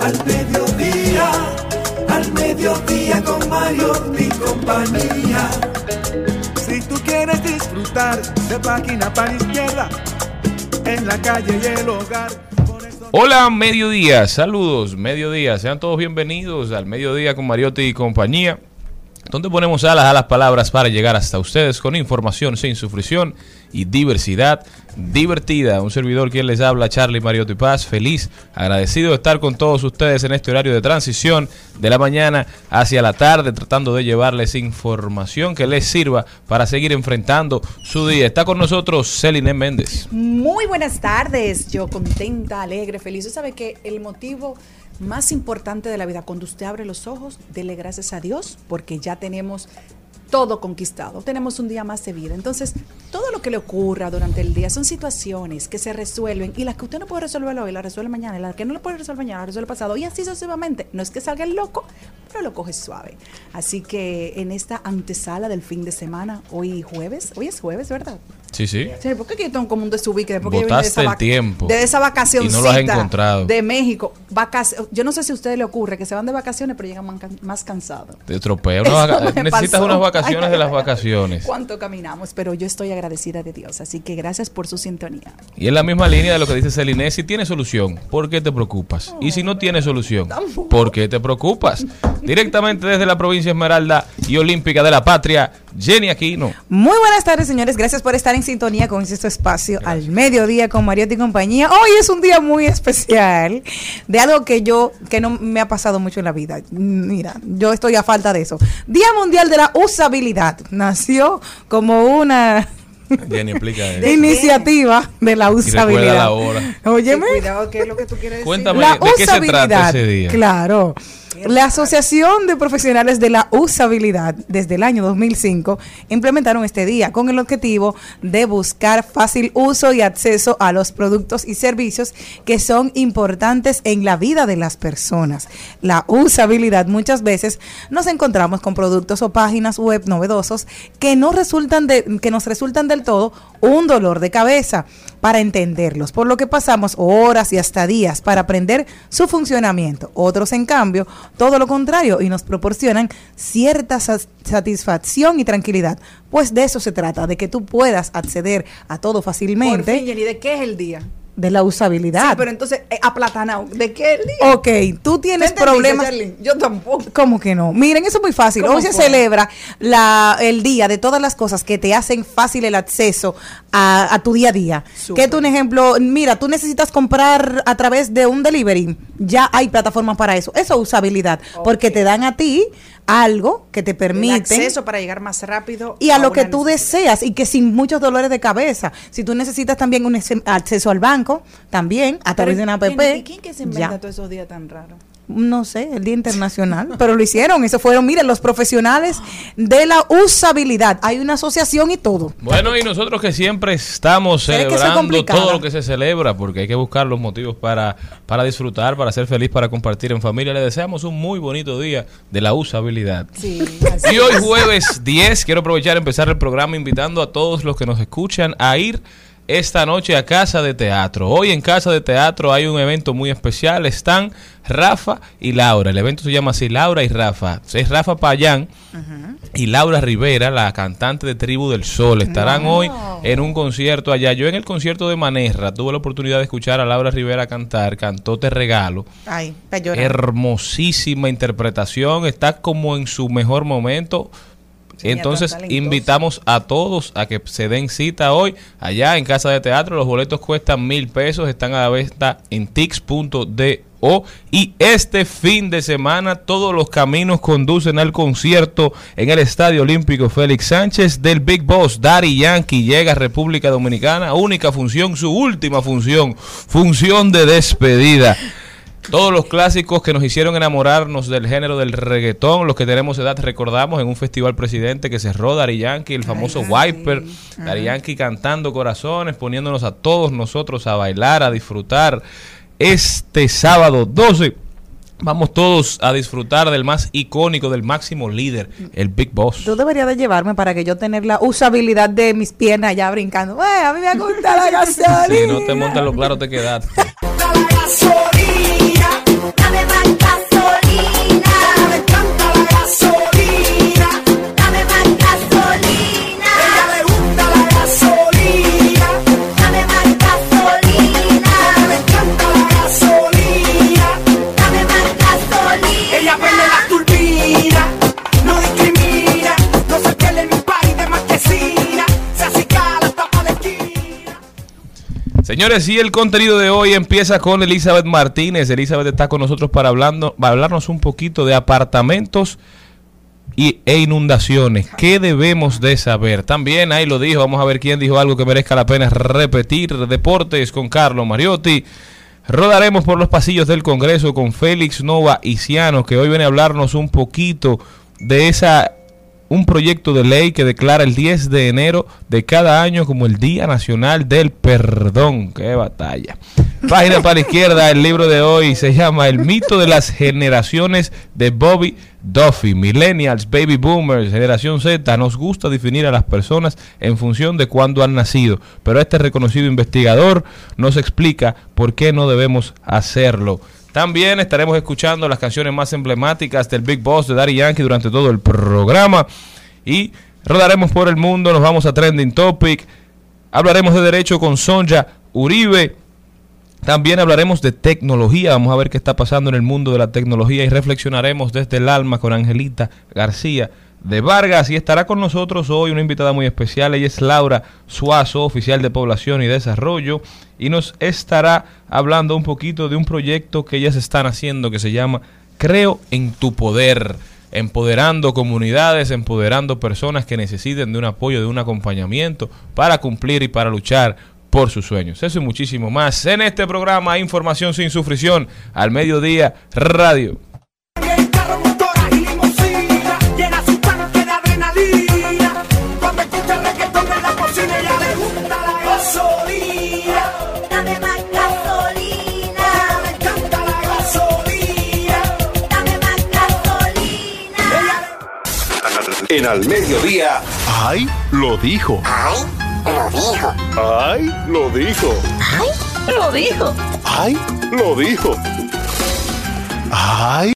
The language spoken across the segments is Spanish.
al mediodía, al mediodía con Mario y compañía. Si tú quieres disfrutar de página para izquierda, en la calle y el hogar. Hola, mediodía, saludos, mediodía, sean todos bienvenidos al mediodía con Mariotti y compañía, donde ponemos alas a las palabras para llegar hasta ustedes con información sin sufrición y diversidad divertida. Un servidor quien les habla, Charlie Mariotti Paz, feliz, agradecido de estar con todos ustedes en este horario de transición de la mañana hacia la tarde, tratando de llevarles información que les sirva para seguir enfrentando su día. Está con nosotros Celine Méndez. Muy buenas tardes, yo contenta, alegre, feliz. Sabe que el motivo más importante de la vida, cuando usted abre los ojos, dele gracias a Dios, porque ya tenemos todo conquistado, tenemos un día más de vida. Entonces, todo lo que le ocurra durante el día son situaciones que se resuelven y las que usted no puede resolver hoy, la resuelve mañana, y las que no lo puede resolver mañana, la resuelve pasado, y así sucesivamente. No es que salga el loco, pero lo coge suave. Así que en esta antesala del fin de semana, hoy jueves, hoy es jueves, ¿verdad? Sí, sí. Sí, ¿por qué yo tengo como un desubique? Después que yo de Botaste esa el vac- tiempo De esa vacación y no lo has encontrado. de México. Vacac- yo no sé si a ustedes le ocurre que se van de vacaciones pero llegan más cansados. Te tropea. Unas vaca- necesitas pasó. unas vacaciones Ay, de las vacaciones. ¿Cuánto caminamos? Pero yo estoy agradecida de Dios. Así que gracias por su sintonía. Y en la misma línea de lo que dice Celine, si tiene solución, ¿por qué te preocupas? Y si no tiene solución, ¿por qué te preocupas? Directamente desde la provincia Esmeralda y Olímpica de la Patria, Jenny Aquino. Muy buenas tardes, señores. Gracias por estar en sintonía con este espacio al mediodía con Mariotti y compañía. Hoy es un día muy especial de algo que yo, que no me ha pasado mucho en la vida. Mira, yo estoy a falta de eso. Día Mundial de la Nació como una Jenny, explica eso. iniciativa de la usabilidad. la hora. Óyeme. Cuidado, ¿qué es lo que tú quieres decir? Cuéntame, La ¿de qué se trata usabilidad, ese día? Claro. La Asociación de Profesionales de la Usabilidad, desde el año 2005, implementaron este día con el objetivo de buscar fácil uso y acceso a los productos y servicios que son importantes en la vida de las personas. La usabilidad muchas veces nos encontramos con productos o páginas web novedosos que no resultan de, que nos resultan del todo un dolor de cabeza para entenderlos, por lo que pasamos horas y hasta días para aprender su funcionamiento. Otros, en cambio, todo lo contrario y nos proporcionan cierta sa- satisfacción y tranquilidad. Pues de eso se trata, de que tú puedas acceder a todo fácilmente ¿de qué es el día? De la usabilidad. Sí, pero entonces, eh, aplatanado. ¿De qué día? Ok, tú tienes ¿Tú entendiste, problemas. Yo tampoco. ¿Cómo que no? Miren, eso es muy fácil. ¿Cómo Hoy se celebra la, el día de todas las cosas que te hacen fácil el acceso a, a tu día a día. Que tú, un ejemplo, mira, tú necesitas comprar a través de un delivery. Ya hay plataformas para eso. Eso es usabilidad. Porque te dan a ti algo que te El permite acceso para llegar más rápido. y a lo que tú deseas y que sin muchos dolores de cabeza. Si tú necesitas también un acceso al banco, también a través de una app. ¿Y quién que se inventa ya. todos esos días tan raros? No sé, el Día Internacional, pero lo hicieron. Eso fueron, miren, los profesionales de la usabilidad. Hay una asociación y todo. Bueno, y nosotros que siempre estamos celebrando todo lo que se celebra, porque hay que buscar los motivos para, para disfrutar, para ser feliz, para compartir en familia. Le deseamos un muy bonito día de la usabilidad. Sí, Y hoy jueves 10, quiero aprovechar y empezar el programa invitando a todos los que nos escuchan a ir esta noche a Casa de Teatro. Hoy en Casa de Teatro hay un evento muy especial. Están Rafa y Laura. El evento se llama así, Laura y Rafa. Es Rafa Payán y Laura Rivera, la cantante de Tribu del Sol. Estarán hoy en un concierto allá. Yo en el concierto de Manerra tuve la oportunidad de escuchar a Laura Rivera cantar, cantó Te Regalo. Ay. Hermosísima interpretación, está como en su mejor momento. Entonces invitamos a todos a que se den cita hoy allá en Casa de Teatro. Los boletos cuestan mil pesos, están a la venta en tix.do. Y este fin de semana todos los caminos conducen al concierto en el Estadio Olímpico Félix Sánchez del Big Boss. Daddy Yankee llega a República Dominicana. Única función, su última función, función de despedida. Todos los clásicos que nos hicieron enamorarnos del género del reggaetón, los que tenemos edad, recordamos en un festival presidente que cerró Dari Yankee, el famoso Wiper, Dari Yankee cantando corazones, poniéndonos a todos nosotros a bailar, a disfrutar. Este sábado 12 vamos todos a disfrutar del más icónico, del máximo líder, el Big Boss. Tú deberías de llevarme para que yo tener la usabilidad de mis piernas ya brincando. Güey, a mí me gusta la gasolina. Si no te montas lo claro, te quedaste. Señores, y el contenido de hoy empieza con Elizabeth Martínez. Elizabeth está con nosotros para, hablando, para hablarnos un poquito de apartamentos y, e inundaciones. ¿Qué debemos de saber? También ahí lo dijo, vamos a ver quién dijo algo que merezca la pena repetir. Deportes con Carlos Mariotti. Rodaremos por los pasillos del Congreso con Félix Nova Ciano, que hoy viene a hablarnos un poquito de esa un proyecto de ley que declara el 10 de enero de cada año como el Día Nacional del Perdón. ¡Qué batalla! Página para la izquierda, el libro de hoy se llama El mito de las generaciones de Bobby Duffy. Millennials, Baby Boomers, Generación Z. Nos gusta definir a las personas en función de cuándo han nacido, pero este reconocido investigador nos explica por qué no debemos hacerlo. También estaremos escuchando las canciones más emblemáticas del Big Boss de Daddy Yankee durante todo el programa. Y rodaremos por el mundo, nos vamos a Trending Topic. Hablaremos de derecho con Sonja Uribe. También hablaremos de tecnología. Vamos a ver qué está pasando en el mundo de la tecnología y reflexionaremos desde el alma con Angelita García de Vargas. Y estará con nosotros hoy una invitada muy especial. Ella es Laura Suazo, oficial de Población y Desarrollo. Y nos estará hablando un poquito de un proyecto que ellas están haciendo que se llama Creo en tu poder. Empoderando comunidades, empoderando personas que necesiten de un apoyo, de un acompañamiento para cumplir y para luchar por sus sueños. Eso y muchísimo más en este programa Información sin sufrición al mediodía radio. En al mediodía. ¡Ay! Lo dijo. Ay, lo dijo. ¡Ay! Lo dijo. Ay, lo dijo. ¡Ay! Lo dijo. ¡Ay!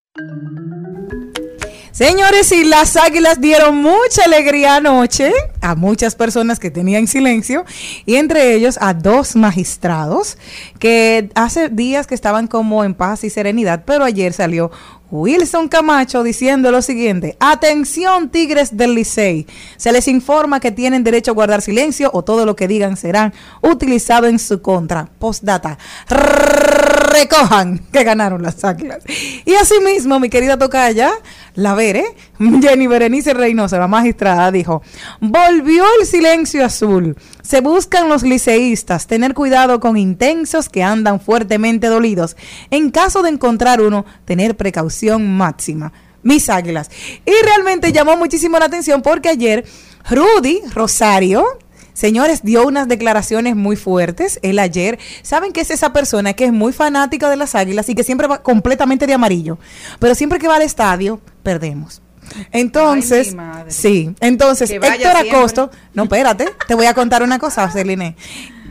Señores, y las águilas dieron mucha alegría anoche a muchas personas que tenían silencio y entre ellos a dos magistrados que hace días que estaban como en paz y serenidad, pero ayer salió Wilson Camacho diciendo lo siguiente, atención tigres del Licey, se les informa que tienen derecho a guardar silencio o todo lo que digan serán utilizado en su contra. Postdata, recojan que ganaron las águilas. Y asimismo, mi querida tocaya, la Vere, Jenny Berenice Reynoso, la magistrada, dijo, volvió el silencio azul. Se buscan los liceístas tener cuidado con intensos que andan fuertemente dolidos. En caso de encontrar uno, tener precaución máxima. Mis águilas. Y realmente llamó muchísimo la atención porque ayer Rudy Rosario, Señores, dio unas declaraciones muy fuertes. Él ayer, ¿saben que es esa persona que es muy fanática de las águilas y que siempre va completamente de amarillo? Pero siempre que va al estadio, perdemos. Entonces, Ay, sí, entonces Héctor. Acosto, no, espérate, te voy a contar una cosa, Celine.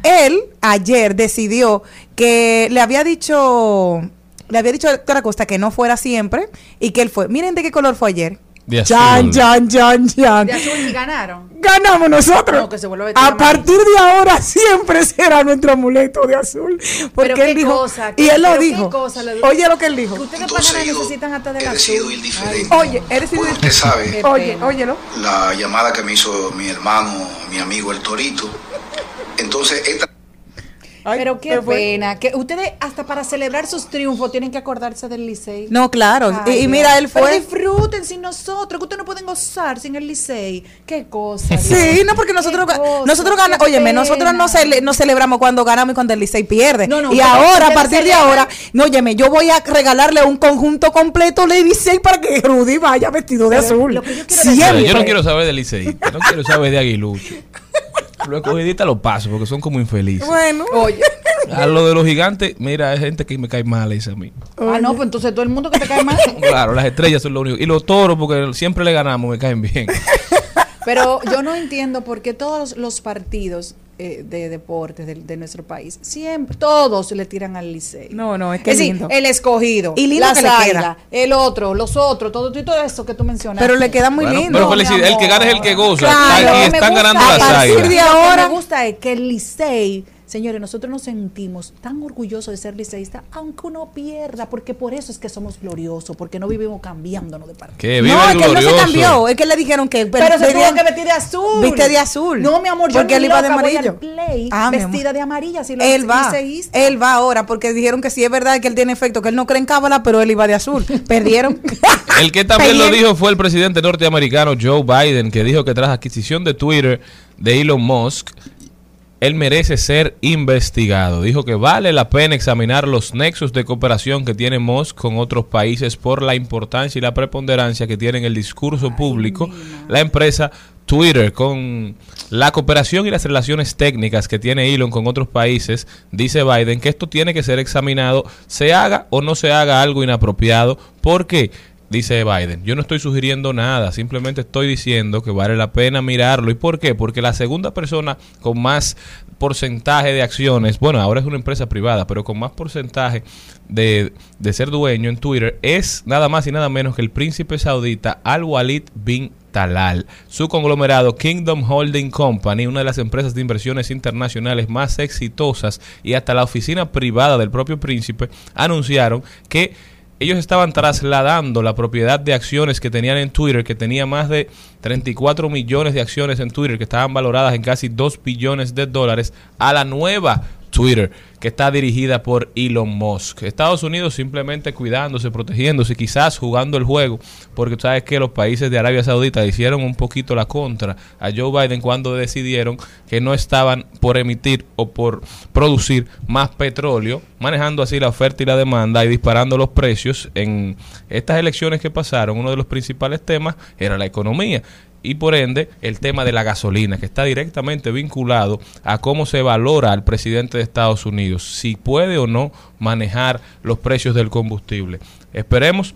él ayer decidió que le había dicho, le había dicho a Héctor Acosta que no fuera siempre y que él fue. Miren de qué color fue ayer. De Chan, azul. chan, chan, chan. De azul y ganaron. Ganamos nosotros. No, que se vuelva a partir de ahora siempre será nuestro amuleto de azul. Porque Pero él qué dijo, cosa, y él lo dijo. cosa Oye lo que él dijo. Ustedes Entonces para necesitan hasta de he la decidido azul. ir diferente. Oye, eres Pues usted sabe Oye, óyelo. la llamada que me hizo mi hermano, mi amigo el Torito. Entonces, esta Ay, Pero qué pena, que ustedes hasta para celebrar sus triunfos tienen que acordarse del Licey. No, claro. y, Ay, y Dios. mira, él Pero fue. disfruten sin nosotros, que ustedes no pueden gozar sin el Licey. Qué cosa. Sí, Dios. no, porque nosotros, cosa, nosotros ganamos, óyeme, nosotros no, cele- no celebramos cuando ganamos y cuando el Licey pierde. No, no, y pero ahora, a partir de ahora, no, óyeme, yo voy a regalarle un conjunto completo de Licey para que Rudy vaya vestido de Pero azul. lo que yo Siempre. yo no quiero saber de liceísta, no quiero saber de aguilucho. Los escogidistas los paso porque son como infelices. Bueno, Oye. A lo de los gigantes, mira, hay gente que me cae mal esa a mí. Ah, no, pues entonces todo el mundo que te cae mal. Claro, las estrellas son lo único. Y los toros, porque siempre le ganamos, me caen bien. Pero yo no entiendo por qué todos los partidos eh, de deportes de, de nuestro país, siempre, todos le tiran al Licey. No, no, es que es decir, lindo. el escogido, Y lindo las que le águilas, queda. el otro, los otros, todo, todo eso que tú mencionas. pero le queda muy Bueno, lindo. pero felicidad, el que gana es el que goza. Claro, y me están gusta ganando a las partir águilas. de Lo que ahora- me gusta es que el Licey, señores, nosotros nos sentimos tan orgullosos de ser liceístas, aunque uno pierda, porque por eso es que somos gloriosos, porque no vivimos cambiándonos de partido. Que no, es que él no se cambió, es que le dijeron que Pero se tuvo que vestir de azul. Viste de azul. No, mi amor, yo porque él iba de amarillo. play Ah, vestida de amarilla. Si lo él va, liceísta. él va ahora, porque dijeron que sí es verdad que él tiene efecto, que él no cree en cábala, pero él iba de azul. Perdieron. El que también lo dijo fue el presidente norteamericano Joe Biden, que dijo que tras adquisición de Twitter de Elon Musk, él merece ser investigado. Dijo que vale la pena examinar los nexos de cooperación que tiene Musk con otros países por la importancia y la preponderancia que tiene en el discurso público la empresa Twitter. Con la cooperación y las relaciones técnicas que tiene Elon con otros países, dice Biden que esto tiene que ser examinado, se haga o no se haga algo inapropiado, porque dice Biden, yo no estoy sugiriendo nada, simplemente estoy diciendo que vale la pena mirarlo. ¿Y por qué? Porque la segunda persona con más porcentaje de acciones, bueno, ahora es una empresa privada, pero con más porcentaje de, de ser dueño en Twitter es nada más y nada menos que el príncipe saudita Al-Walid bin Talal. Su conglomerado Kingdom Holding Company, una de las empresas de inversiones internacionales más exitosas y hasta la oficina privada del propio príncipe, anunciaron que ellos estaban trasladando la propiedad de acciones que tenían en Twitter, que tenía más de 34 millones de acciones en Twitter, que estaban valoradas en casi 2 billones de dólares, a la nueva Twitter, que está dirigida por Elon Musk. Estados Unidos simplemente cuidándose, protegiéndose, quizás jugando el juego, porque tú sabes que los países de Arabia Saudita hicieron un poquito la contra a Joe Biden cuando decidieron que no estaban por emitir o por producir más petróleo, manejando así la oferta y la demanda y disparando los precios. En estas elecciones que pasaron, uno de los principales temas era la economía y por ende el tema de la gasolina, que está directamente vinculado a cómo se valora al presidente de Estados Unidos, si puede o no manejar los precios del combustible. Esperemos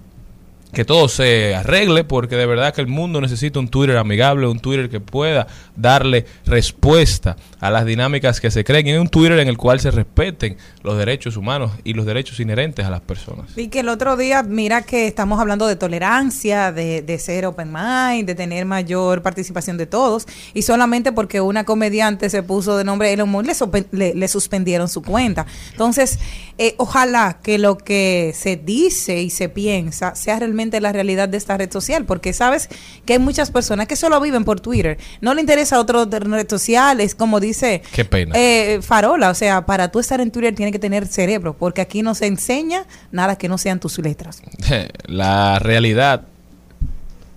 que todo se arregle porque de verdad que el mundo necesita un Twitter amigable, un Twitter que pueda darle respuesta a las dinámicas que se creen y un Twitter en el cual se respeten los derechos humanos y los derechos inherentes a las personas. Y que el otro día, mira que estamos hablando de tolerancia, de, de ser open mind, de tener mayor participación de todos, y solamente porque una comediante se puso de nombre Elon Musk, le, le suspendieron su cuenta. Entonces, eh, ojalá que lo que se dice y se piensa sea realmente la realidad de esta red social, porque sabes que hay muchas personas que solo viven por Twitter, no le interesa otra red social, es como dice Qué pena. eh, Farola, o sea, para tú estar en Twitter tiene que tener cerebro, porque aquí no se enseña nada que no sean tus letras. La realidad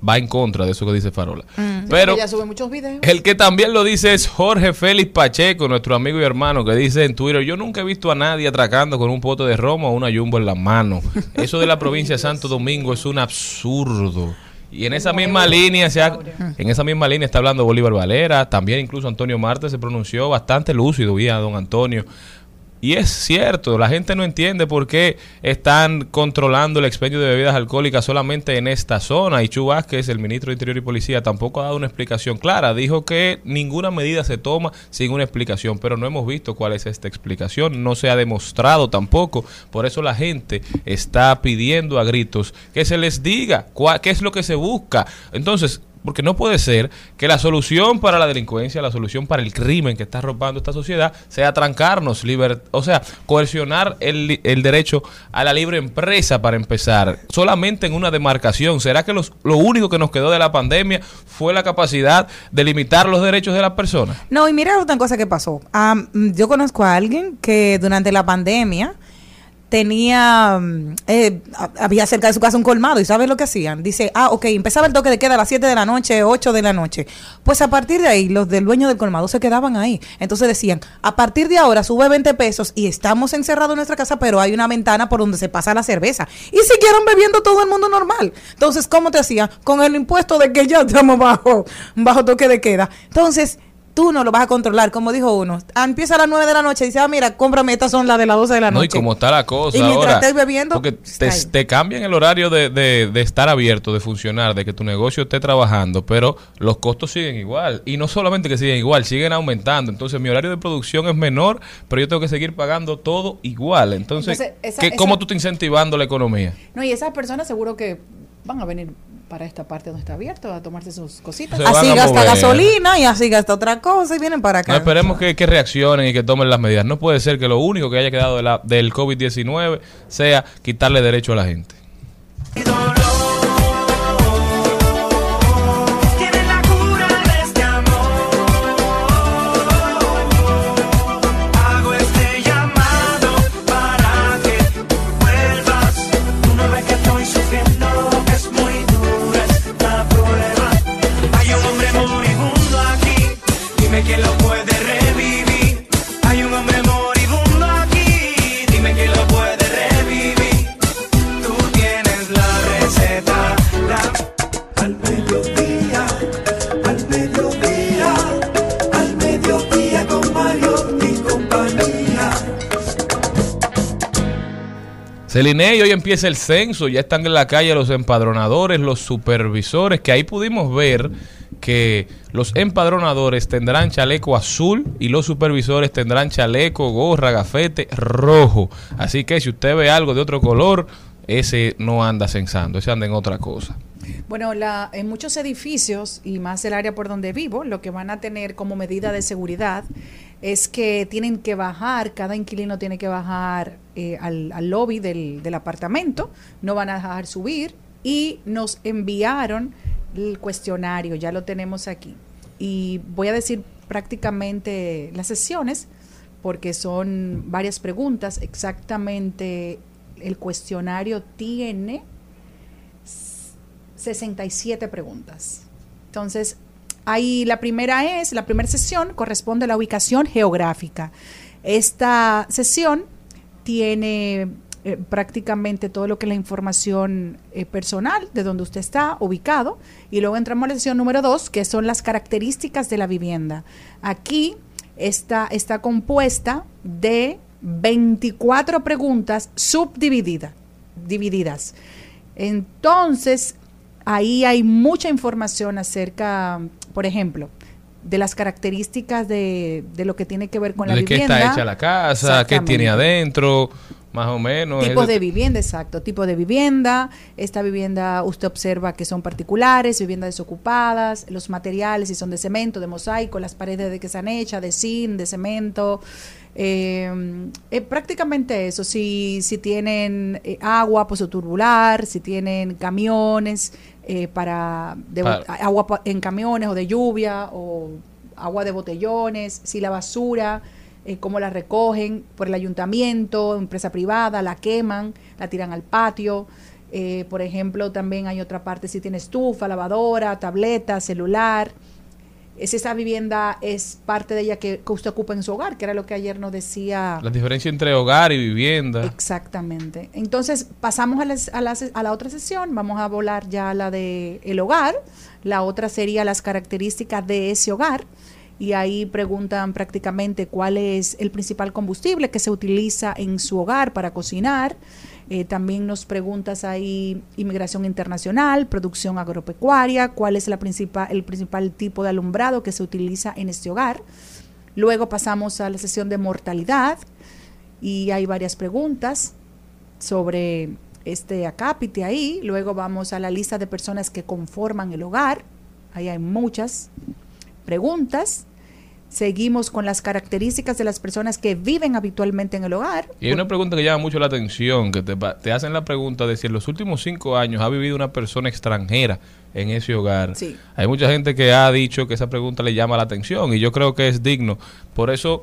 va en contra de eso que dice Farola. Pero Ella sube muchos videos. El que también lo dice es Jorge Félix Pacheco, nuestro amigo y hermano, que dice en Twitter, yo nunca he visto a nadie atracando con un pote de romo o una jumbo en la mano. Eso de la provincia de Santo Domingo es un absurdo. Y en esa misma línea se ha- en esa misma línea está hablando Bolívar Valera, también incluso Antonio Marte se pronunció bastante lúcido vía don Antonio. Y es cierto, la gente no entiende por qué están controlando el expendio de bebidas alcohólicas solamente en esta zona. Y Chu Vázquez, el ministro de Interior y Policía, tampoco ha dado una explicación clara. Dijo que ninguna medida se toma sin una explicación, pero no hemos visto cuál es esta explicación. No se ha demostrado tampoco. Por eso la gente está pidiendo a gritos que se les diga cuál, qué es lo que se busca. Entonces, porque no puede ser que la solución para la delincuencia, la solución para el crimen que está robando esta sociedad sea trancarnos, o sea, coercionar el, el derecho a la libre empresa para empezar, solamente en una demarcación. ¿Será que los- lo único que nos quedó de la pandemia fue la capacidad de limitar los derechos de las personas? No, y mira otra cosa que pasó. Mm, yo conozco a alguien que durante la pandemia tenía, mm, eh, había cerca de su casa un colmado y ¿sabes lo que hacían? Dice, ah, ok, empezaba el toque de queda a las 7 de la noche, 8 de la noche. Pues a partir de ahí, los del dueño del colmado se quedaban ahí. Entonces decían, a partir de ahora sube 20 pesos y estamos encerrados en nuestra casa, pero hay una ventana por donde se pasa la cerveza. Y siguieron bebiendo todo el mundo normal. Entonces, ¿cómo te hacían? Con el impuesto de que ya estamos bajo, bajo toque de queda. Entonces, tú no lo vas a controlar, como dijo uno. Ah, Empieza a las 9 de la noche y dice, ah, mira, cómprame, estas son las de las 12 de la No, noche. y como está la cosa Y mientras ahora. estés bebiendo, porque te, te cambian el horario de, de- de estar abierto, de funcionar, de que tu negocio esté trabajando, pero los costos siguen igual. Y no solamente que siguen igual, siguen aumentando. Entonces mi horario de producción es menor, pero yo tengo que seguir pagando todo igual. Entonces, Entonces, esa- ¿qué- esa- ¿cómo tú estás incentivando la economía? No, y esas personas seguro que van a venir para esta parte donde está abierto a tomarse sus cositas. Se Así gasta mover. gasolina y así gasta otra cosa y vienen para acá. No esperemos que, que reaccionen y que tomen las medidas. No puede ser que lo único que haya quedado de la- del COVID-19 sea quitarle derecho a la gente. Celine, hoy empieza el censo, ya están en la calle los empadronadores, los supervisores, que ahí pudimos ver que los empadronadores tendrán chaleco azul y los supervisores tendrán chaleco, gorra, gafete rojo. Así que si usted ve algo de otro color, ese no anda censando, ese anda en otra cosa. Bueno, la, en muchos edificios y más el área por donde vivo, lo que van a tener como medida de seguridad es que tienen que bajar, cada inquilino tiene que bajar eh, al, al lobby del, del apartamento, no van a dejar subir y nos enviaron el cuestionario, ya lo tenemos aquí. Y voy a decir prácticamente las sesiones porque son varias preguntas, exactamente el cuestionario tiene 67 preguntas. Entonces, ahí la primera es, la primera sesión corresponde a la ubicación geográfica. Esta sesión tiene eh, prácticamente todo lo que es la información eh, personal de donde usted está ubicado. Y luego entramos a la sesión número dos, que son las características de la vivienda. Aquí está, está compuesta de 24 preguntas subdivididas. Divididas. Entonces, ahí hay mucha información acerca, por ejemplo, de las características de, de lo que tiene que ver con la ¿De qué vivienda. está hecha la casa? ¿Qué tiene adentro? Más o menos. Tipos de vivienda, exacto. Tipo de vivienda. Esta vivienda usted observa que son particulares, viviendas desocupadas, los materiales, si son de cemento, de mosaico, las paredes de que están hechas, de zinc, de cemento. Eh, eh, prácticamente eso. Si, si tienen eh, agua tubular, si tienen camiones eh, para, de Para- agua pa- en camiones o de lluvia o agua de botellones, si la basura eh, cómo la recogen por el ayuntamiento, empresa privada, la queman, la tiran al patio. Eh, por ejemplo, también hay otra parte si tiene estufa, lavadora, tableta, celular. Si esa vivienda es parte de ella que, que usted ocupa en su hogar, que era lo que ayer nos decía. La diferencia entre hogar y vivienda. Exactamente. Entonces, pasamos a la, a, la, a la otra sesión, vamos a volar ya a la de el hogar. La otra sería las características de ese hogar. y ahí preguntan prácticamente cuál es el principal combustible que se utiliza en su hogar para cocinar. Eh, también nos preguntas ahí inmigración internacional, producción agropecuaria, cuál es la principal, el principal tipo de alumbrado que se utiliza en este hogar. Luego pasamos a la sesión de mortalidad y hay varias preguntas sobre este acápite ahí. Luego vamos a la lista de personas que conforman el hogar. Ahí hay muchas preguntas. Seguimos con las características de las personas que viven habitualmente en el hogar. Y hay una pregunta que llama mucho la atención, que te, hacen la pregunta de si en los últimos cinco años ha vivido una persona extranjera en ese hogar. Sí. Hay mucha gente que ha dicho que esa pregunta le llama la atención y yo creo que es digno. Por eso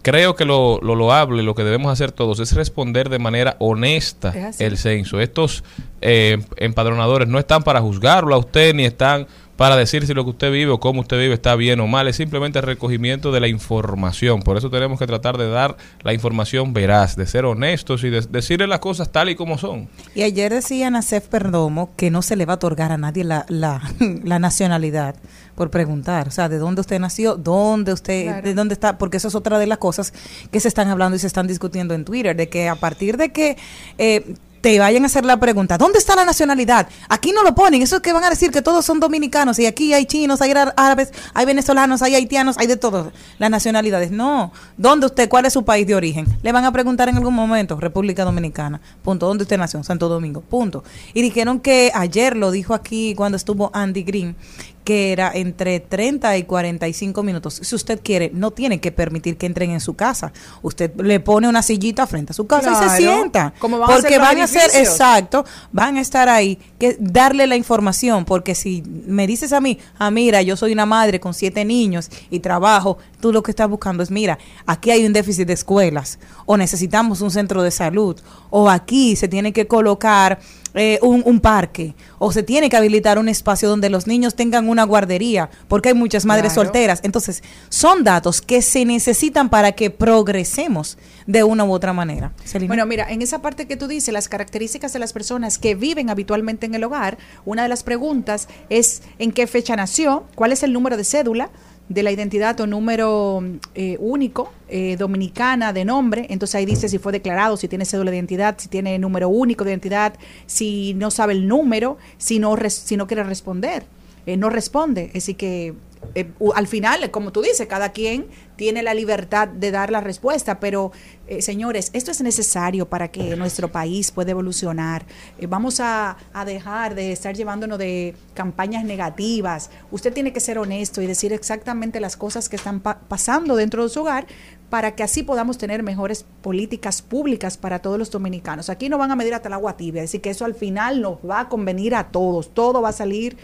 creo que lo, lo loable, lo que debemos hacer todos es responder de manera honesta el censo. Estos eh, empadronadores no están para juzgarlo a usted ni están para decir si lo que usted vive o cómo usted vive está bien o mal, es simplemente el recogimiento de la información. Por eso tenemos que tratar de dar la información veraz, de ser honestos y de decirle las cosas tal y como son. Y ayer decía Nacef Perdomo que no se le va a otorgar a nadie la, la, la nacionalidad por preguntar, o sea, de dónde usted nació, dónde usted, Claro. de dónde está, porque eso es otra de las cosas que se están hablando y se están discutiendo en Twitter, de que a partir de que eh, te vayan a hacer la pregunta, ¿dónde está la nacionalidad? Aquí no lo ponen, eso es que van a decir que todos son dominicanos y aquí hay chinos, hay árabes, hay venezolanos, hay haitianos, hay de todo, las nacionalidades. No, ¿dónde usted, cuál es su país de origen? Le van a preguntar en algún momento, República Dominicana, punto, ¿dónde usted nació? Santo Domingo, punto. Y dijeron que ayer lo dijo aquí cuando estuvo Andy Green, que era entre 30 y 45 minutos. Si usted quiere, no tiene que permitir que entren en su casa. Usted le pone una sillita frente a su casa y se sienta. Como van a porque van a ser, exacto, van a estar ahí, que darle la información, porque si me dices a mí, ah, mira, yo soy una madre con siete niños y trabajo, tú lo que estás buscando es, mira, aquí hay un déficit de escuelas, o necesitamos un centro de salud, o aquí se tiene que colocar eh, un, un parque, o se tiene que habilitar un espacio donde los niños tengan una guardería, porque hay muchas madres Claro. solteras. Entonces, son datos que se necesitan para que progresemos de una u otra manera. Bueno, mira, en esa parte que tú dices, las características de las personas que viven habitualmente en el hogar, una de las preguntas es en qué fecha nació, cuál es el número de cédula de la identidad o número eh, único eh, dominicana de nombre, entonces ahí dice si fue declarado, si tiene cédula de identidad, si tiene número único de identidad, si no sabe el número, si no, res- si no quiere responder, eh, no responde, así que eh, al final, como tú dices, cada quien tiene la libertad de dar la respuesta, pero eh, señores, esto es necesario para que nuestro país pueda evolucionar. Eh, vamos a, dejar de estar llevándonos de campañas negativas. Usted tiene que ser honesto y decir exactamente las cosas que están pa- pasando dentro de su hogar para que así podamos tener mejores políticas públicas para todos los dominicanos. Aquí no van a medir hasta el agua tibia, así que eso al final nos va a convenir a todos, todo va a salir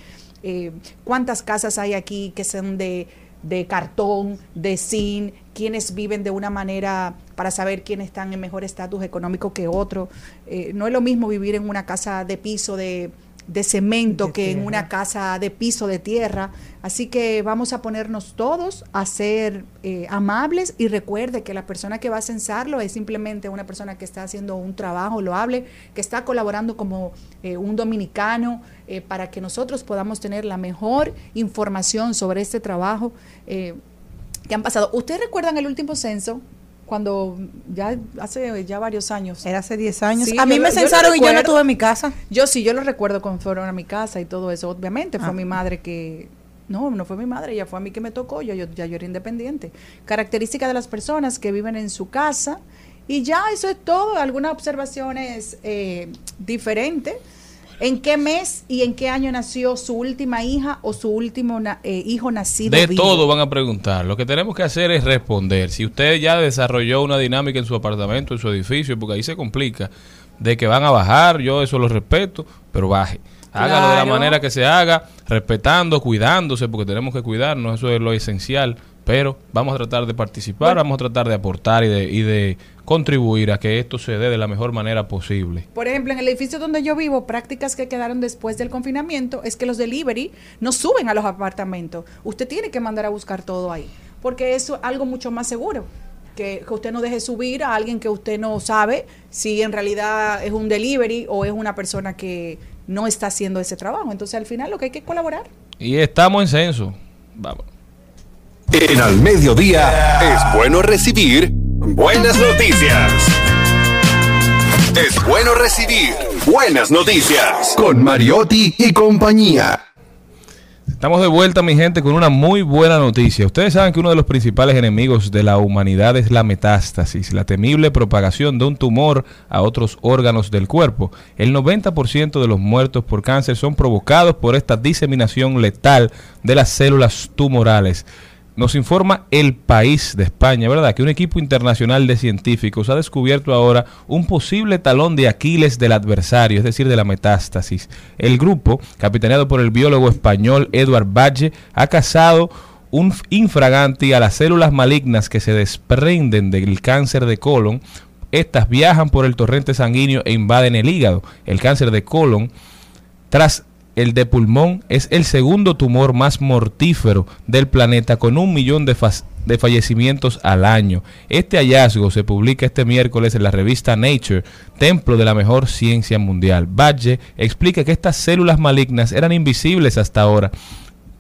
eh, cuántas casas hay aquí que son de, de cartón, de zinc, quienes viven de una manera para saber quiénes están en mejor estatus económico que otro. Eh, no es lo mismo vivir en una casa de piso de, de cemento De que en una casa de piso de tierra. Así que vamos a ponernos todos a ser eh, amables y recuerde que la persona que va a censarlo es simplemente una persona que está haciendo un trabajo loable, que está colaborando como eh, un dominicano eh, para que nosotros podamos tener la mejor información sobre este trabajo eh, que han pasado. ¿Ustedes recuerdan el último censo? Cuando ya hace ya varios años. Era hace 10 años. Sí, a mí yo me censaron y yo no recuerdo. tuve en mi casa. Yo sí, yo lo recuerdo cuando fueron a mi casa y todo eso. Obviamente fue Ah. mi madre que... No, no fue mi madre, ya fue a mí que me tocó, ya yo, ya yo era independiente. Característica de las personas que viven en su casa. Y ya, eso es todo. Algunas observaciones eh, diferentes. ¿En qué mes y en qué año nació su última hija o su último na- eh, hijo nacido? De vivo? todo van a preguntar. Lo que tenemos que hacer es responder. Si usted ya desarrolló una dinámica en su apartamento, en su edificio, porque ahí se complica, de que van a bajar, yo eso lo respeto, pero baje. Hágalo de la manera que se haga, respetando, cuidándose, porque tenemos que cuidarnos, eso es lo esencial. Pero vamos a tratar de participar, vamos a tratar de aportar y de, y de contribuir a que esto se dé de la mejor manera posible. Por ejemplo, en el edificio donde yo vivo, prácticas que quedaron después del confinamiento es que los delivery no suben a los apartamentos. Usted tiene que mandar a buscar todo ahí, porque eso es algo mucho más seguro. Que, que usted no deje subir a alguien que usted no sabe si en realidad es un delivery o es una persona que no está haciendo ese trabajo. Entonces, al final, lo que hay que es colaborar. Y estamos en censo. Vamos. En Al Mediodía es bueno recibir buenas noticias. Es bueno recibir buenas noticias con Mariotti y compañía. Estamos de vuelta, mi gente, con una muy buena noticia. Ustedes saben que uno de los principales enemigos de la humanidad es la metástasis, la temible propagación de un tumor a otros órganos del cuerpo. El 90% de los muertos por cáncer son provocados por esta diseminación letal de las células tumorales. Nos informa el país de España, ¿verdad? Que un equipo internacional de científicos ha descubierto ahora un posible talón de Aquiles del adversario, es decir, de la metástasis. El grupo, capitaneado por el biólogo español Eduard Valle, ha cazado un infraganti a las células malignas que se desprenden del cáncer de colon. Estas viajan por el torrente sanguíneo e invaden el hígado. El cáncer de colon, tras el de pulmón es el segundo tumor más mortífero del planeta con un millón de, de fallecimientos al año. Este hallazgo se publica este miércoles en la revista Nature, templo de la mejor ciencia mundial. Badge explica que estas células malignas eran invisibles hasta ahora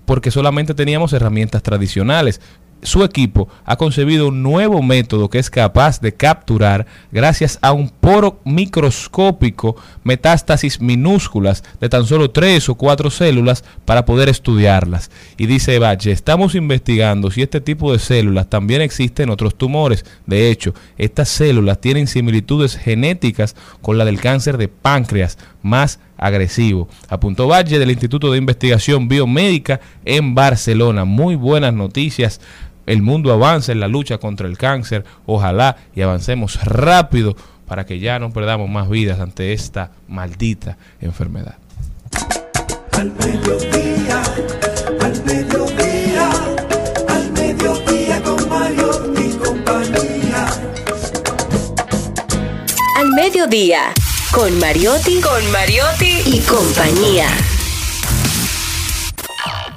porque solamente teníamos herramientas tradicionales. Su equipo ha concebido un nuevo método que es capaz de capturar, gracias a un poro microscópico, metástasis minúsculas de tan solo tres o cuatro células para poder estudiarlas. Y dice Bache, estamos investigando si este tipo de células también existen en otros tumores. De hecho, estas células tienen similitudes genéticas con la del cáncer de páncreas más agresivo. Apuntó Valle del Instituto de Investigación Biomédica en Barcelona. Muy buenas noticias. El mundo avanza en la lucha contra el cáncer. Ojalá y avancemos rápido para que ya no perdamos más vidas ante esta maldita enfermedad. Al mediodía, al mediodía, al mediodía con Mario y compañía. Al mediodía, con Mariotti, con Mariotti y compañía.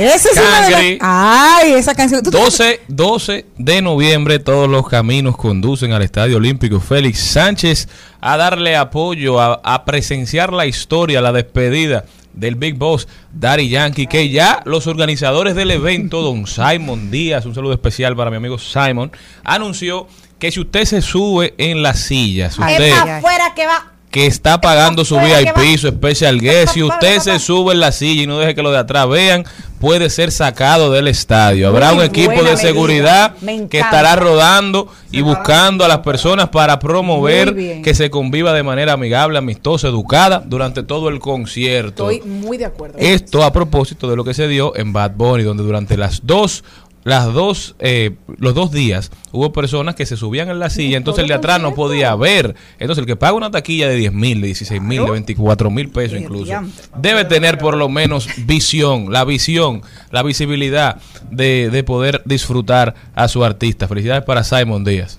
Esa es Cangri. las... Ay, esa canción. ¿Tú te- 12, 12 de noviembre todos los caminos conducen al Estadio Olímpico Félix Sánchez a darle apoyo, a, a presenciar la historia, la despedida del Big Boss Daddy Yankee, que ya los organizadores del evento, don Simon Díaz, un saludo especial para mi amigo Simon, anunció que si usted se sube en la silla, si Ay, usted afuera que va. que está pagando su VIP, su special guest, si usted se sube en la silla y no deje que los de atrás vean, puede ser sacado del estadio. Habrá Muy un equipo de seguridad que estará rodando y buscando a las personas para promover que se conviva de manera amigable, amistosa, educada durante todo el concierto. Estoy muy de acuerdo. Esto a propósito de lo que se dio en Bad Bunny, donde durante las dos, las dos, eh, los dos días hubo personas que se subían en la silla, entonces el de atrás no podía ver. Entonces el que paga una taquilla de 10 mil, de 16 mil, de 24 mil pesos incluso, debe tener por lo menos visión, la visión, la visibilidad de, de poder disfrutar a su artista. Felicidades para Simon Díaz.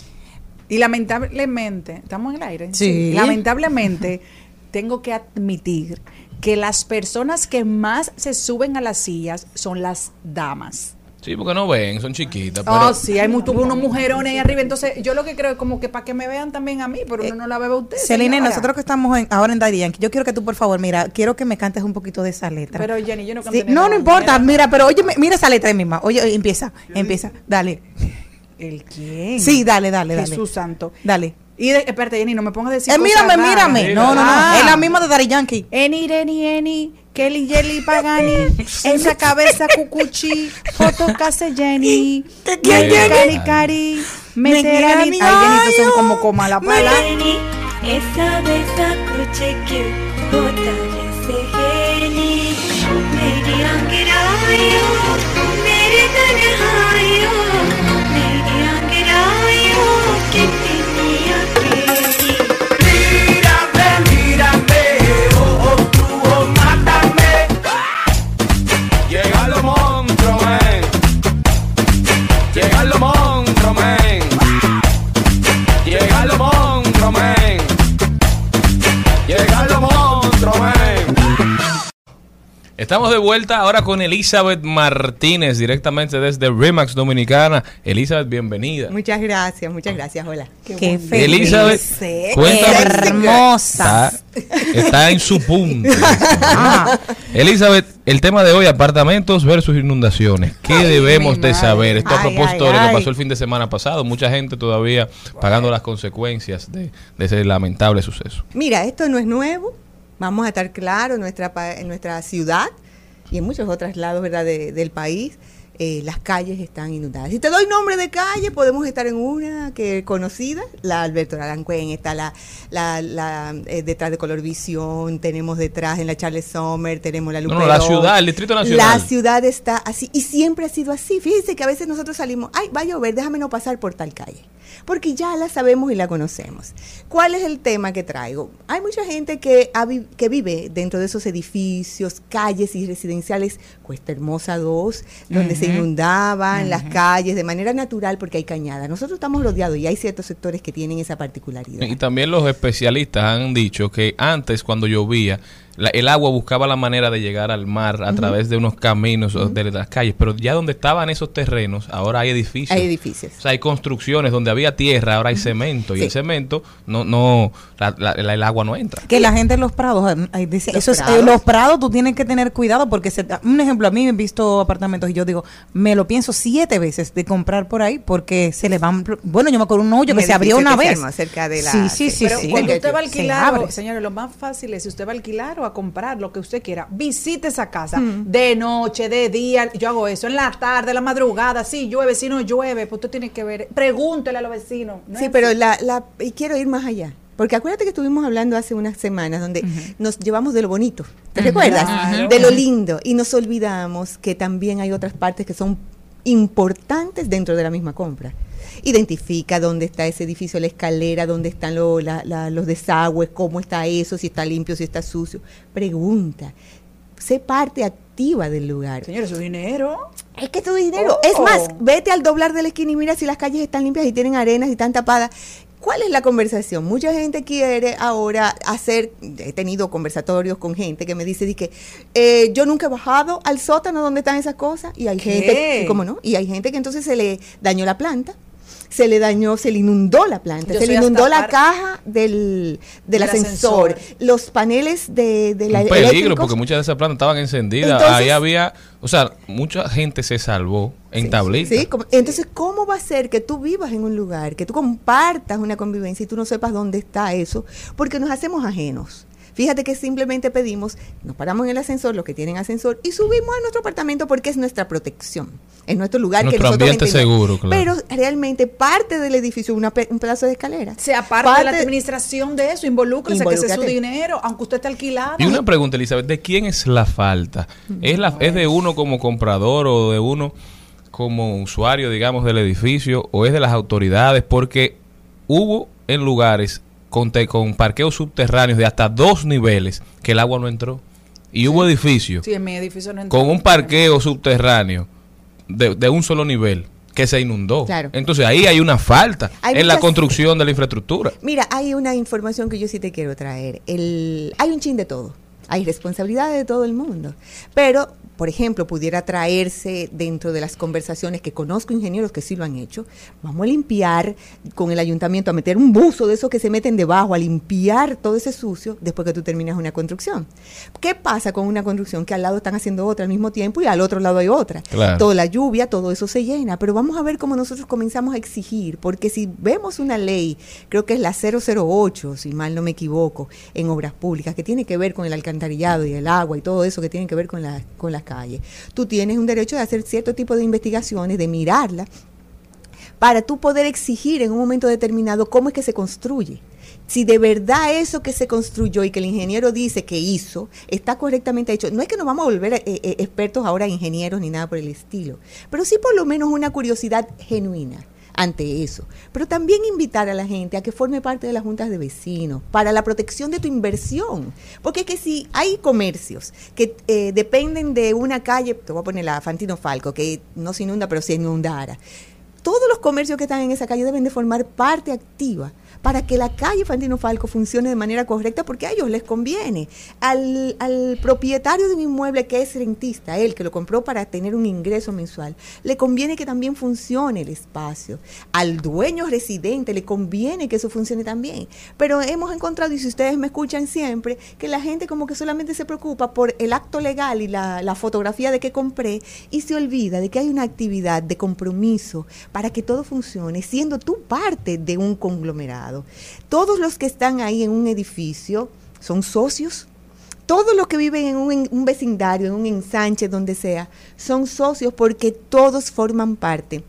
Y lamentablemente, ¿estamos en el aire? Sí. Lamentablemente, tengo que admitir que las personas que más se suben a las sillas son las damas. Sí, porque no ven, son chiquitas. Oh, Pero sí, hay mu- tuvo unos mujerones ahí arriba. Entonces, yo lo que creo es como que para que me vean también a mí, pero uno no la ve a usted. Celine, señora. nosotros que estamos en- ahora en Daddy Yankee, yo quiero que tú, por favor, mira, quiero que me cantes un poquito de esa letra. Pero Jenny, yo no Sí, canté no, no importa, mira, pero oye, mira esa letra ahí misma. Oye, empieza, empieza, dale. ¿El quién? Sí, dale, dale, dale. Jesús santo. Dale. Y de, espérate, Jenny, no me pongas a decir Eh, cosas mírame, mírame. No, no, no. Ah. Es la misma de Daddy Yankee. Eni, Reni, Eni, Kelly, Jelly, Pagani, esa cabeza, Cucuchi, foto, case, Jenny, quién? Cari, Cari, Meterani. Ay, Jenny, estos son como coma la pala. Esa que bota tanhayo, meri angirayo, Estamos de vuelta ahora con Elizabeth Martínez, directamente desde Remax Dominicana. Elizabeth, bienvenida. Muchas gracias, muchas gracias. Hola. Qué feliz. Elizabeth, cuéntame. Hermosa. Está, está en su punto. Elizabeth, el tema de hoy, apartamentos versus inundaciones. ¿Qué debemos de saber? Esto a propósito de lo que pasó el fin de semana pasado. Mucha gente todavía pagando las consecuencias de, de ese lamentable suceso. Mira, esto no es nuevo. Vamos a estar claros en nuestra, en nuestra ciudad y en muchos otros lados ¿verdad? de- del país. Eh, las calles están inundadas. Si te doy nombre de calle, podemos estar en una que conocida, la Alberto Arancuen, está la, la, la, eh, detrás de Color Visión, tenemos detrás en la Charles Sommer, tenemos la No, Luperón. no, la ciudad, el Distrito Nacional. La ciudad está así y siempre ha sido así. Fíjense que a veces nosotros salimos, ay, va a llover, déjame no pasar por tal calle. Porque ya la sabemos y la conocemos. ¿Cuál es el tema que traigo? Hay mucha gente que, que vive dentro de esos edificios, calles y residenciales, Cuesta Hermosa 2, donde se inundaban las calles de manera natural porque hay cañada. Nosotros estamos rodeados y hay ciertos sectores que tienen esa particularidad. Y también los especialistas han dicho que antes, cuando llovía, la- el agua buscaba la manera de llegar al mar a través de unos caminos o de las calles, pero ya donde estaban esos terrenos, ahora hay edificios. Hay edificios. O sea, hay construcciones donde había tierra, ahora hay cemento, y el cemento, no, no, la- la- la- el agua no entra. Que la gente en los prados, eh, ay, dice, Los eso es, eh, prados. los prados tú tienes que tener cuidado porque, se, un ejemplo, a mí me he visto apartamentos y yo digo, me lo pienso siete veces de comprar por ahí porque se le van, bueno, yo me acuerdo un hoyo que se abrió una que vez. cerca de la- sí, sí, sí, Pero sí. cuando usted va a alquilar, señores, lo más fácil es si usted va a alquilar o a comprar lo que usted quiera, visite esa casa de noche, de día. Yo hago eso en la tarde, en la madrugada, si llueve, si no llueve, pues usted tiene que ver, pregúntele a los vecinos. ¿no Sí, pero así? la, la, y quiero ir más allá. Porque acuérdate que estuvimos hablando hace unas semanas donde nos llevamos de lo bonito, ¿te recuerdas? Claro. De lo lindo. Y nos olvidamos que también hay otras partes que son importantes dentro de la misma compra. Identifica dónde está ese edificio, la escalera, dónde están lo- la- la- los desagües, cómo está eso, si está limpio, si está sucio. Pregunta. Sé parte activa del lugar. Señores, su dinero. Es que tu dinero. Oh. Es más, vete al doblar de la esquina y mira si las calles están limpias y tienen arenas y están tapadas. ¿Cuál es la conversación? Mucha gente quiere ahora hacer, he tenido conversatorios con gente que me dice di que eh, yo nunca he bajado al sótano donde están esas cosas y hay ¿Qué? gente, ¿cómo no? Y hay gente que entonces se le dañó la planta, se le dañó, se le inundó la planta, Yo se le inundó la caja del, del ascensor, ascensor. los paneles de, de la Un peligro, eléctricos. porque muchas de esas plantas estaban encendidas. Entonces- Ahí había, o sea, mucha gente se salvó en tablitas. Sí, entonces, ¿cómo va a ser que tú vivas en un lugar, que tú compartas una convivencia y tú no sepas dónde está eso? Porque nos hacemos ajenos. Fíjate que simplemente pedimos, nos paramos en el ascensor, los que tienen ascensor, y subimos a nuestro apartamento porque es nuestra protección, es nuestro lugar Nuestro que nosotros ambiente seguro, claro. Pero realmente parte del edificio, una un pedazo de escalera. Sea parte, de la administración de eso, involúcrese, que es su dinero, aunque usted esté alquilado. Y una pregunta, Elizabeth, ¿de quién es la falta? ¿Es, la, ¿Es de uno como comprador o de uno como usuario, digamos, del edificio o es de las autoridades? Porque hubo en lugares con, con parqueos subterráneos de hasta dos niveles que el agua no entró. Y hubo edificios Sí, en mi edificio no entra. con un parqueo subterráneo de, de un solo nivel que se inundó. Claro. Entonces ahí hay una falta Hay en la construcción de la infraestructura. Mira, hay una información que yo sí te quiero traer. El, hay un chin de todo. Hay responsabilidades de todo el mundo. Pero, por ejemplo, pudiera traerse dentro de las conversaciones que conozco ingenieros que sí lo han hecho. Vamos a limpiar con el ayuntamiento, a meter un buzo de esos que se meten debajo, a limpiar todo ese sucio después que tú terminas una construcción. ¿Qué pasa con una construcción que al lado están haciendo otra al mismo tiempo y al otro lado hay otra? Claro. Toda la lluvia, todo eso se llena. Pero vamos a ver cómo nosotros comenzamos a exigir, porque si vemos una ley, creo que es la 008, si mal no me equivoco, en obras públicas, que tiene que ver con el alcantarillado y el agua y todo eso que tiene que ver con, la, con las calles, tú tienes un derecho de hacer cierto tipo de investigaciones, de mirarla, para tú poder exigir en un momento determinado cómo es que se construye. Si de verdad eso que se construyó y que el ingeniero dice que hizo está correctamente hecho, no es que nos vamos a volver eh, eh, expertos ahora ingenieros ni nada por el estilo, pero sí por lo menos una curiosidad genuina ante eso. Pero también invitar a la gente a que forme parte de las juntas de vecinos para la protección de tu inversión. Porque es que si hay comercios que eh, dependen de una calle, te voy a poner la Fantino Falco, que no se inunda, pero se inundara todos los comercios que están en esa calle deben de formar parte activa para que la calle Fantino Falco funcione de manera correcta porque a ellos les conviene. Al, propietario de un inmueble que es rentista, él que lo compró para tener un ingreso mensual, le conviene que también funcione el espacio. Al dueño residente le conviene que eso funcione también. Pero hemos encontrado, y si ustedes me escuchan siempre, que la gente como que solamente se preocupa por el acto legal y la fotografía de que compré y se olvida de que hay una actividad de compromiso para que todo funcione, siendo tú parte de un conglomerado. Todos los que están ahí en un edificio son socios. Todos los que viven en un, en un vecindario, en un ensanche, donde sea, son socios porque todos forman parte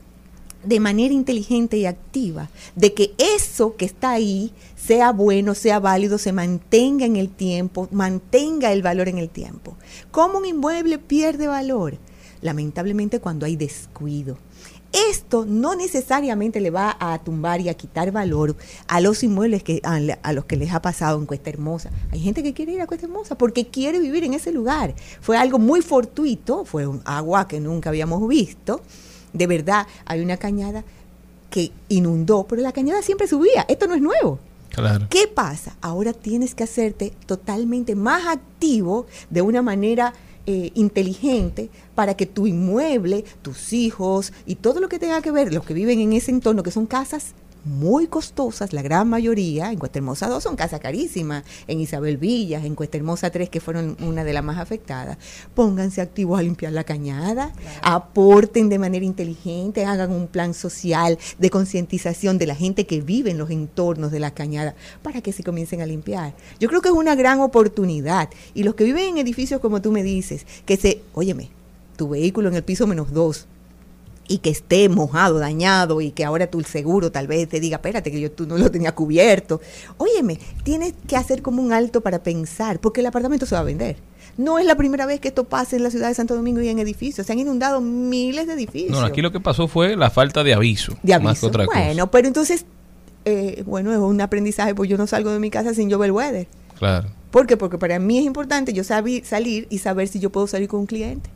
de manera inteligente y activa, de que eso que está ahí sea bueno, sea válido, se mantenga en el tiempo, mantenga el valor en el tiempo. ¿Cómo un inmueble pierde valor? Lamentablemente cuando hay descuido. Esto no necesariamente le va a tumbar y a quitar valor a los inmuebles que a, a, los que les ha pasado en Cuesta Hermosa. Hay gente que quiere ir a Cuesta Hermosa porque quiere vivir en ese lugar. Fue algo muy fortuito, fue un agua que nunca habíamos visto. De verdad, hay una cañada que inundó, pero la cañada siempre subía. Esto no es nuevo. Claro. ¿Qué pasa? Ahora tienes que hacerte totalmente más activo de una manera eh, inteligente para que tu inmueble, tus hijos y todo lo que tenga que ver, los que viven en ese entorno, que son casas muy costosas, la gran mayoría, en Cuesta Hermosa 2 son casas carísimas, en Isabel Villas, en Cuesta Hermosa 3, que fueron una de las más afectadas, pónganse activos a limpiar la cañada, claro. aporten de manera inteligente, hagan un plan social de concientización de la gente que vive en los entornos de la cañada para que se comiencen a limpiar. Yo creo que es una gran oportunidad y los que viven en edificios como tú me dices, que se, óyeme, tu vehículo en el piso menos dos, y que esté mojado, dañado y que ahora tu seguro tal vez te diga, espérate que yo tú no lo tenía cubierto. Óyeme, tienes que hacer como un alto para pensar, porque el apartamento se va a vender. No es la primera vez que esto pasa en la ciudad de Santo Domingo y en edificios. Se han inundado miles de edificios. No, aquí lo que pasó fue la falta de aviso. De aviso. Más que otra bueno, cosa. pero entonces, eh, bueno, es un aprendizaje, pues yo no salgo de mi casa sin llover weather. Claro. ¿Por qué? Porque para mí es importante yo salir y saber si yo puedo salir con un cliente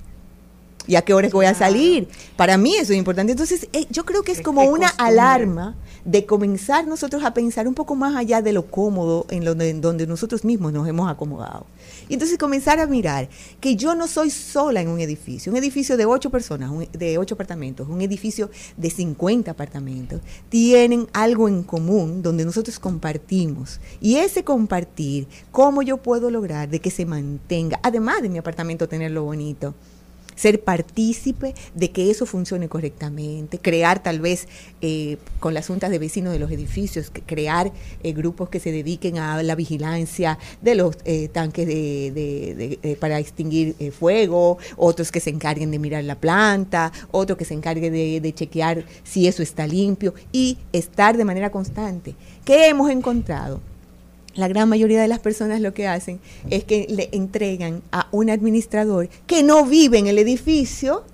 y a qué horas voy a salir. Para mí eso es importante. Entonces, eh, yo creo que es como una alarma de comenzar nosotros a pensar un poco más allá de lo cómodo en, lo de, en donde nosotros mismos nos hemos acomodado. Y entonces comenzar a mirar que yo no soy sola en un edificio, un edificio de ocho personas, un, de ocho apartamentos, un edificio de 50 apartamentos, tienen algo en común donde nosotros compartimos. Y ese compartir, ¿cómo yo puedo lograr de que se mantenga, además de mi apartamento tenerlo bonito? Ser partícipe de que eso funcione correctamente, crear tal vez eh, con las juntas de vecinos de los edificios, crear eh, grupos que se dediquen a la vigilancia de los eh, tanques de, de, de, para extinguir fuego, otros que se encarguen de mirar la planta, otro que se encargue de, chequear si eso está limpio y estar de manera constante. ¿Qué hemos encontrado? La gran mayoría de las personas lo que hacen es que le entregan a un administrador que no vive en el edificio,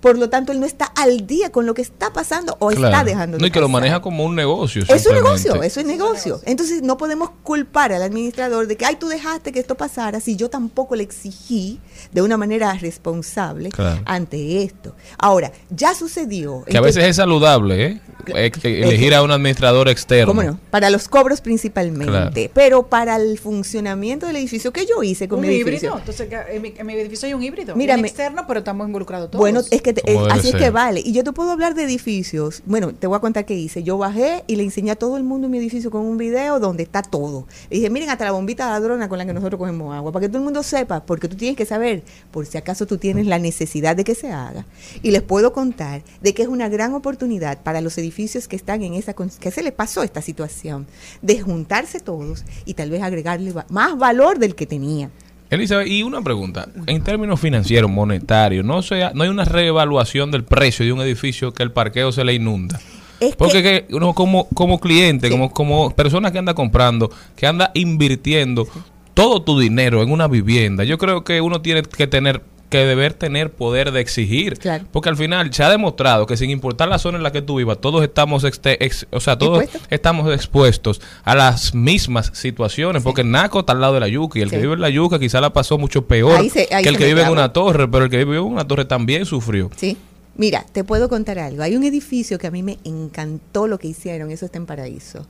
por lo tanto él no está al día con lo que está pasando o claro. está dejando de No, y que pasar. lo maneja como un negocio. Es un negocio, eso es negocio. Entonces no podemos culpar al administrador de que, ay, tú dejaste que esto pasara si yo tampoco le exigí de una manera responsable claro. ante esto. Ahora, ya sucedió. Que a veces es saludable, ¿eh? elegir a un administrador externo. ¿Cómo no? Para los cobros principalmente, claro. pero para el funcionamiento del edificio que yo hice con un mi híbrido. edificio. Entonces, en mi, en mi, edificio hay un híbrido. Mira, externo, pero estamos involucrados todos. Bueno, es que te, es, así es que vale. Y yo te puedo hablar de edificios. Bueno, te voy a contar qué hice. Yo bajé y le enseñé a todo el mundo mi edificio con un video donde está todo. Le dije, miren, hasta la bombita ladrona con la que nosotros cogemos agua, para que todo el mundo sepa, porque tú tienes que saber, por si acaso tú tienes la necesidad de que se haga. Y les puedo contar de que es una gran oportunidad para los edificios que están en esa que se le pasó esta situación de juntarse todos y tal vez agregarle más valor del que tenían. Elizabeth, y una pregunta, en términos financieros, monetarios, no sea, no hay una reevaluación del precio de un edificio que el parqueo se le inunda. Es Porque que, que uno como, como cliente, sí. como, como persona que anda comprando, que anda invirtiendo todo tu dinero en una vivienda, yo creo que uno tiene que tener que deber tener poder de exigir. Claro. Porque al final se ha demostrado que sin importar la zona en la que tú vivas, todos estamos, este, ex, o sea, todos ¿Expuesto? estamos expuestos a las mismas situaciones. Sí. Porque el Naco está al lado de la yuca y el sí. que vive en la yuca quizá la pasó mucho peor ahí se, ahí que el que vive en una torre, pero el que vive en una torre también sufrió. Sí. Mira, te puedo contar algo. Hay un edificio que a mí me encantó lo que hicieron, eso está en Paraíso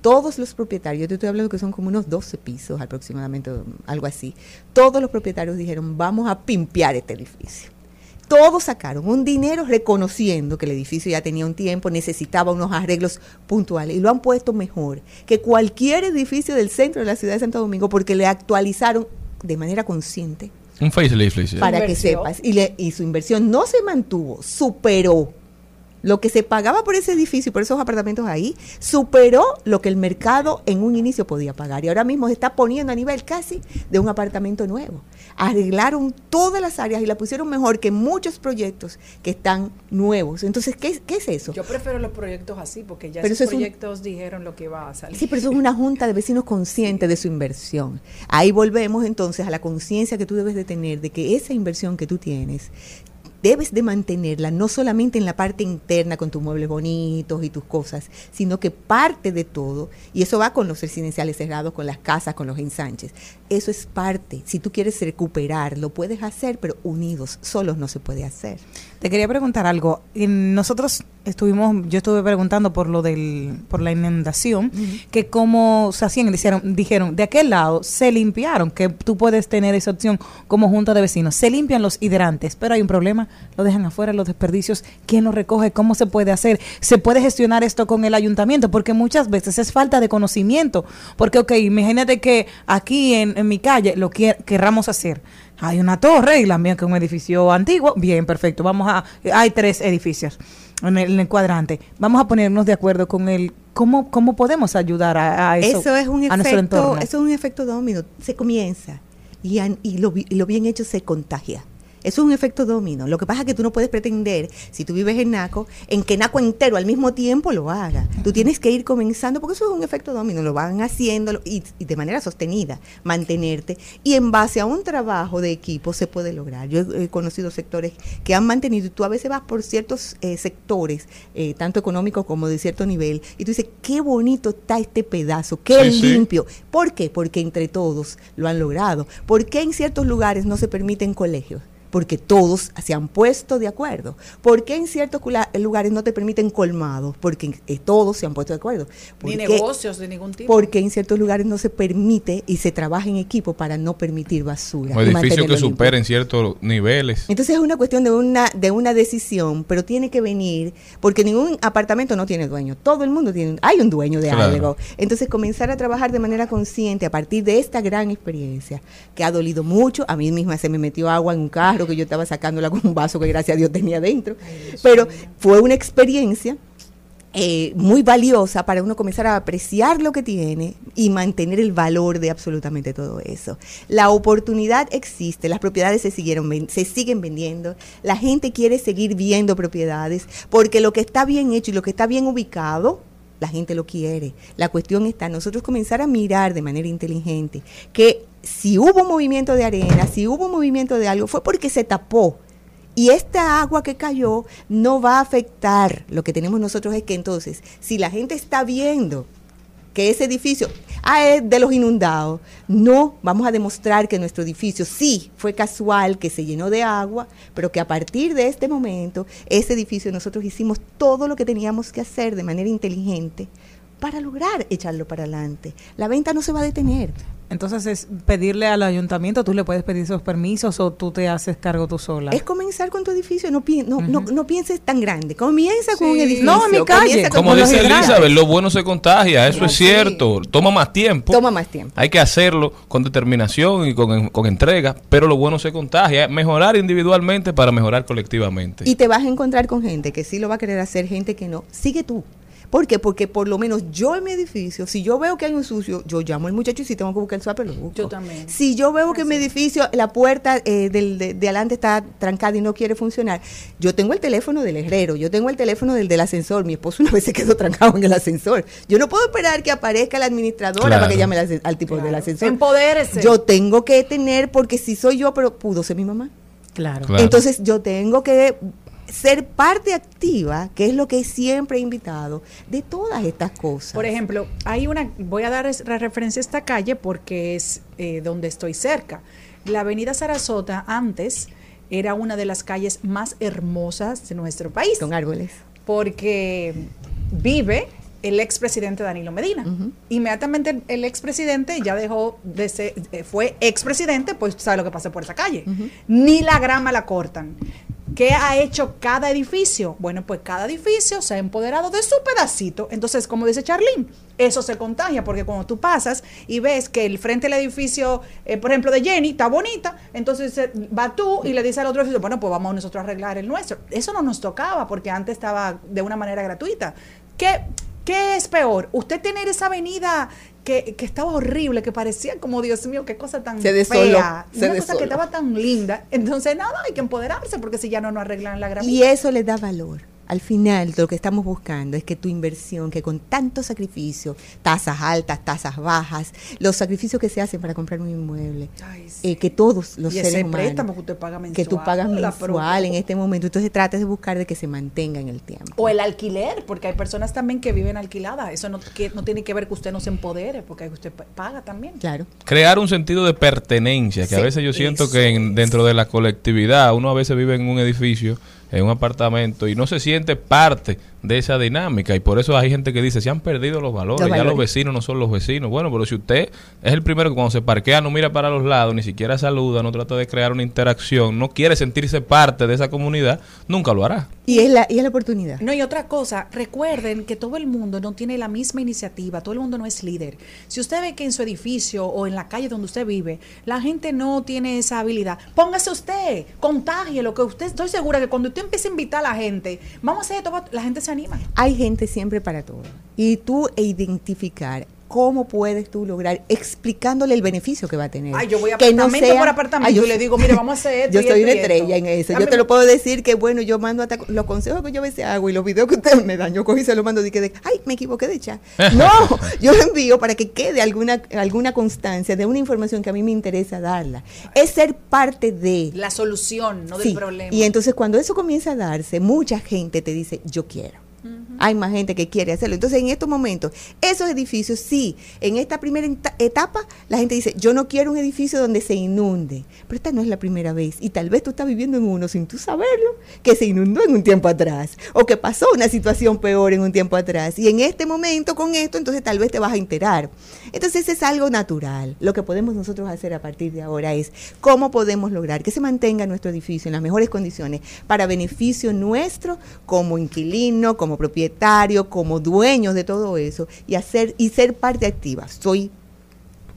todos los propietarios, yo te estoy hablando que son como unos 12 pisos aproximadamente, algo así, todos los propietarios dijeron, vamos a pimpear este edificio. Todos sacaron un dinero reconociendo que el edificio ya tenía un tiempo, necesitaba unos arreglos puntuales y lo han puesto mejor que cualquier edificio del centro de la ciudad de Santo Domingo porque le actualizaron de manera consciente Un facelift, para que sepas. Y, le- y su inversión no se mantuvo, superó. Lo que se pagaba por ese edificio y por esos apartamentos ahí, superó lo que el mercado en un inicio podía pagar. Y ahora mismo se está poniendo a nivel casi de un apartamento nuevo. Arreglaron todas las áreas y la pusieron mejor que muchos proyectos que están nuevos. Entonces, ¿qué, qué es eso? Yo prefiero los proyectos así porque ya Pero esos eso es un- proyectos dijeron lo que iba a salir. Sí, pero eso es una junta de vecinos consciente de su inversión. Ahí volvemos entonces a la conciencia que tú debes de tener de que esa inversión que tú tienes debes de mantenerla no solamente en la parte interna con tus muebles bonitos y tus cosas, sino que parte de todo, y eso va con los residenciales cerrados, con las casas, con los ensanches, eso es parte. Si tú quieres recuperar, lo puedes hacer, pero unidos, solos no se puede hacer. Te quería preguntar algo. Nosotros estuvimos, yo estuve preguntando por lo del, por la inundación, que cómo se hacían, dijeron, dijeron, de aquel lado se limpiaron, que tú puedes tener esa opción como junta de vecinos. Se limpian los hidrantes, pero hay un problema, lo dejan afuera, los desperdicios, ¿quién los recoge? ¿Cómo se puede hacer? ¿Se puede gestionar esto con el ayuntamiento? Porque muchas veces es falta de conocimiento. Porque, ok, imagínate que aquí en, en mi calle lo querramos hacer. Hay una torre y la mía que es un edificio antiguo. Bien, perfecto. Vamos a. Hay tres edificios en el, en el cuadrante. Vamos a ponernos de acuerdo con el. ¿Cómo, cómo podemos ayudar a, a eso? Eso es un a efecto, eso es un efecto domino. Se comienza y, lo, y lo bien hecho se contagia. Eso es un efecto domino. Lo que pasa es que tú no puedes pretender, si tú vives en Naco, en que Naco entero al mismo tiempo lo haga. Tú tienes que ir comenzando, porque eso es un efecto domino, lo van haciendo y, y de manera sostenida, mantenerte. Y en base a un trabajo de equipo se puede lograr. Yo he, he conocido sectores que han mantenido, y tú a veces vas por ciertos eh, sectores, eh, tanto económicos como de cierto nivel, y tú dices, qué bonito está este pedazo, qué Sí, sí. limpio. ¿Por qué? Porque entre todos lo han logrado. ¿Por qué en ciertos lugares no se permiten colegios? Porque todos se han puesto de acuerdo. ¿Por qué en ciertos lugares no te permiten colmados? Porque eh, todos se han puesto de acuerdo. ¿Por Ni qué? negocios de ningún tipo. Porque en ciertos lugares no se permite y se trabaja en equipo para no permitir basura. Un y edificio mantenerlo que superen ciertos niveles. Entonces es una cuestión de una, de una decisión, pero tiene que venir, porque ningún apartamento no tiene dueño, todo el mundo tiene, hay un dueño de Claro. algo. Entonces comenzar a trabajar de manera consciente a partir de esta gran experiencia, que ha dolido mucho, a mí misma se me metió agua en un carro que yo estaba sacándola con un vaso que gracias a Dios tenía dentro, pero fue una experiencia eh, muy valiosa para uno comenzar a apreciar lo que tiene y mantener el valor de absolutamente todo eso. La oportunidad existe, las propiedades se siguieron se siguen vendiendo, la gente quiere seguir viendo propiedades porque lo que está bien hecho y lo que está bien ubicado la gente lo quiere. La cuestión está nosotros comenzar a mirar de manera inteligente que si hubo movimiento de arena, si hubo movimiento de algo, fue porque se tapó. Y esta agua que cayó no va a afectar. Lo que tenemos nosotros es que entonces, si la gente está viendo que ese edificio ah, es de los inundados, no vamos a demostrar que nuestro edificio sí fue casual, que se llenó de agua, pero que a partir de este momento, ese edificio nosotros hicimos todo lo que teníamos que hacer de manera inteligente para lograr echarlo para adelante. La venta no se va a detener. Entonces es pedirle al ayuntamiento, tú le puedes pedir esos permisos o tú te haces cargo tú sola. Es comenzar con tu edificio, no, pi- no, no, no pienses tan grande, comienza con un edificio. No, mi calle. Como dice. Elizabeth, lo bueno se contagia, eso es Sí. cierto. Toma más tiempo. Toma más tiempo. Hay que hacerlo con determinación y con, con entrega, pero lo bueno se contagia. Mejorar individualmente para mejorar colectivamente. Y te vas a encontrar con gente que sí lo va a querer hacer, gente que no. Sigue tú. ¿Por qué? Porque por lo menos yo en mi edificio, si yo veo que hay un sucio, yo llamo al muchacho y si tengo que buscar el swap, lo busco. Yo también. Si yo veo que en mi edificio la puerta eh, del, de, de adelante está trancada y no quiere funcionar, yo tengo el teléfono del herrero, yo tengo el teléfono del del ascensor. Mi esposo una vez se quedó trancado en el ascensor. Yo no puedo esperar que aparezca la administradora Claro. para que llame al, al tipo del ascensor. Empodérese. Yo tengo que tener, porque si soy yo, pero pudo ser mi mamá. Claro. Claro. Entonces yo tengo que ser parte activa, que es lo que siempre he invitado, de todas estas cosas. Por ejemplo, hay una, voy a dar la referencia a esta calle porque es eh, donde estoy cerca. La avenida Sarasota antes era una de las calles más hermosas de nuestro país. Con árboles. Porque vive el expresidente Danilo Medina. Inmediatamente el, el expresidente ya dejó de ser, eh, fue expresidente, pues sabe lo que pasa por esa calle. Ni la grama la cortan. ¿Qué ha hecho cada edificio? Bueno, pues cada edificio se ha empoderado de su pedacito. Entonces, como dice Charlene, eso se contagia, porque cuando tú pasas y ves que el frente del edificio, eh, por ejemplo, de Jenny, está bonita, entonces eh, va tú y le dices al otro edificio, bueno, pues vamos nosotros a arreglar el nuestro. Eso no nos tocaba, porque antes estaba de una manera gratuita. ¿Qué, qué es peor? Usted tener esa avenida que, que estaba horrible, que parecía como, Dios mío, qué cosa tan Se desoló, fea. se una cosa que estaba tan linda. Entonces, nada, hay que empoderarse, porque si ya no nos arreglan la gramilla. Y eso le da valor. Al final, lo que estamos buscando es que tu inversión, que con tanto sacrificio, tasas altas, tasas bajas, los sacrificios que se hacen para comprar un inmueble, eh, que todos los y seres ese humanos, préstamo que usted paga mensual. que tú pagas mensual en este momento, entonces trates de buscar de que se mantenga en el tiempo. O el alquiler, porque hay personas también que viven alquiladas. Eso no, que, no tiene que ver que usted no se empodere, porque usted pa- paga también. Claro. crear un sentido de pertenencia, que a veces yo siento eso que en- dentro de la colectividad, uno a veces vive en un edificio, en un apartamento, y no se siente parte de esa dinámica, y por eso hay gente que dice, se han perdido los valores, Los ya los vecinos no son los vecinos. Bueno, pero si usted es el primero que cuando se parquea no mira para los lados, ni siquiera saluda, no trata de crear una interacción, no quiere sentirse parte de esa comunidad, nunca lo hará. Y es la, y es la oportunidad. No, y otra cosa, recuerden que todo el mundo no tiene la misma iniciativa, todo el mundo no es líder. Si usted ve que en su edificio o en la calle donde usted vive, la gente no tiene esa habilidad, póngase usted, contagie lo que usted, estoy segura que cuando usted empiece a invitar a la gente, vamos a hacer esto, la gente se anima. Hay gente siempre para todo. Y tú e identificar cómo puedes tú lograr explicándole el beneficio que va a tener. Ay, yo voy Que no apartamento sea- por apartamento Ay, yo- y le digo, mire, vamos a hacer esto Yo soy una estrella en eso. Yo te lo puedo decir que, bueno, yo mando hasta los consejos que yo a veces hago y los videos que usted me dan, yo cogí y se los mando y que de, ay, me equivoqué de chat. No, yo lo envío para que quede alguna, alguna constancia de una información que a mí me interesa darla. Es ser parte de... La solución, no Sí, del problema. Y entonces cuando eso comienza a darse, mucha gente te dice, yo quiero. Hay más gente que quiere hacerlo. Entonces, en estos momentos, esos edificios, sí, en esta primera etapa, la gente dice, yo no quiero un edificio donde se inunde. Pero esta no es la primera vez. Y tal vez tú estás viviendo en uno sin tú saberlo, que se inundó en un tiempo atrás. O que pasó una situación peor en un tiempo atrás. Y en este momento, con esto, entonces tal vez te vas a enterar. Entonces, es algo natural. Lo que podemos nosotros hacer a partir de ahora es cómo podemos lograr que se mantenga nuestro edificio en las mejores condiciones para beneficio nuestro como inquilino, como propietario, como dueños de todo eso y hacer y ser parte activa. Soy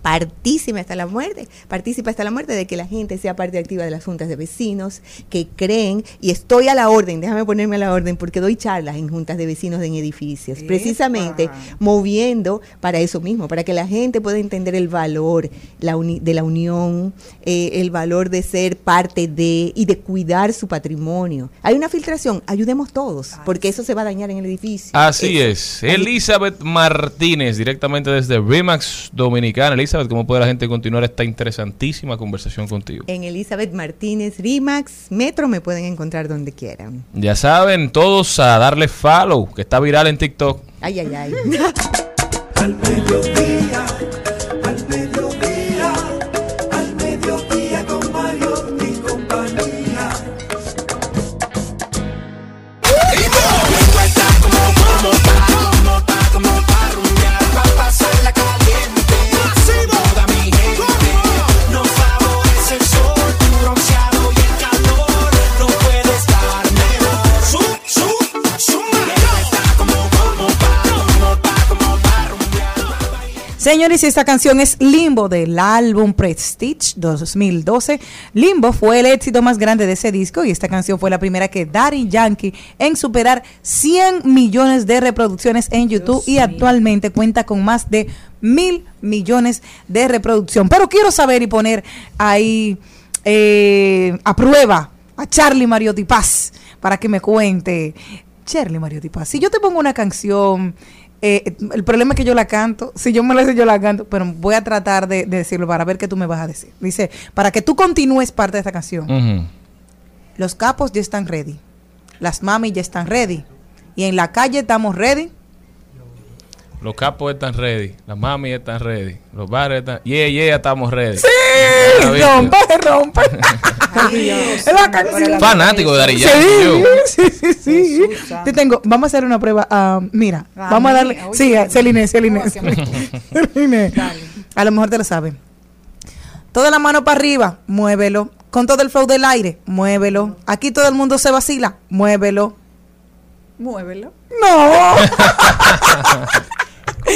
partícipa hasta la muerte, partícipa hasta la muerte de que la gente sea parte activa de las juntas de vecinos, que creen, y estoy a la orden, déjame ponerme a la orden, porque doy charlas en juntas de vecinos en edificios, Epa. precisamente moviendo para eso mismo, para que la gente pueda entender el valor la uni- de la unión, eh, el valor de ser parte de y de cuidar su patrimonio. Hay una filtración, ayudemos todos, porque eso se va a dañar en el edificio. Así Eso. es. Elizabeth Martínez, directamente desde Remax Dominicana. Elizabeth, ¿cómo puede la gente continuar esta interesantísima conversación contigo? En Elizabeth Martínez Rimax Metro me pueden encontrar donde quieran. Ya saben, todos a darle follow, que está viral en TikTok. Ay, ay, ay. Al mediodía, al Señores, esta canción es Limbo del álbum Prestige 2012. Limbo fue el éxito más grande de ese disco y esta canción fue la primera que Daddy Yankee en superar 100 millones de reproducciones en YouTube y actualmente cuenta con más de mil millones de reproducción. Pero quiero saber y poner ahí eh, a prueba a Charlie Mariotti Paz para que me cuente. Charlie Mariotti Paz, si yo te pongo una canción eh, el problema es que yo la canto. Si yo me la sé, yo la canto. Pero voy a tratar de, de decirlo para ver qué tú me vas a decir. Dice, para que tú continúes parte de esta canción. Los capos ya están ready. Las mami ya están ready. Y en la calle estamos ready. Los capos están ready, las mami están ready, los bares están... Yeah, yeah, estamos ready. Sí, rompe, rompe. Es la canción. Fanático de Daddy Sí, Yankee. sí, sí, sí. Jesús santo. Te tengo, vamos a hacer una prueba. ah, mira, vamos a darle. oye. Sí, Celine, Celine. Celine. A lo mejor te lo saben. Toda la mano para arriba, muévelo. Con todo el flow del aire, muévelo. Aquí todo el mundo se vacila, muévelo. Muévelo. No,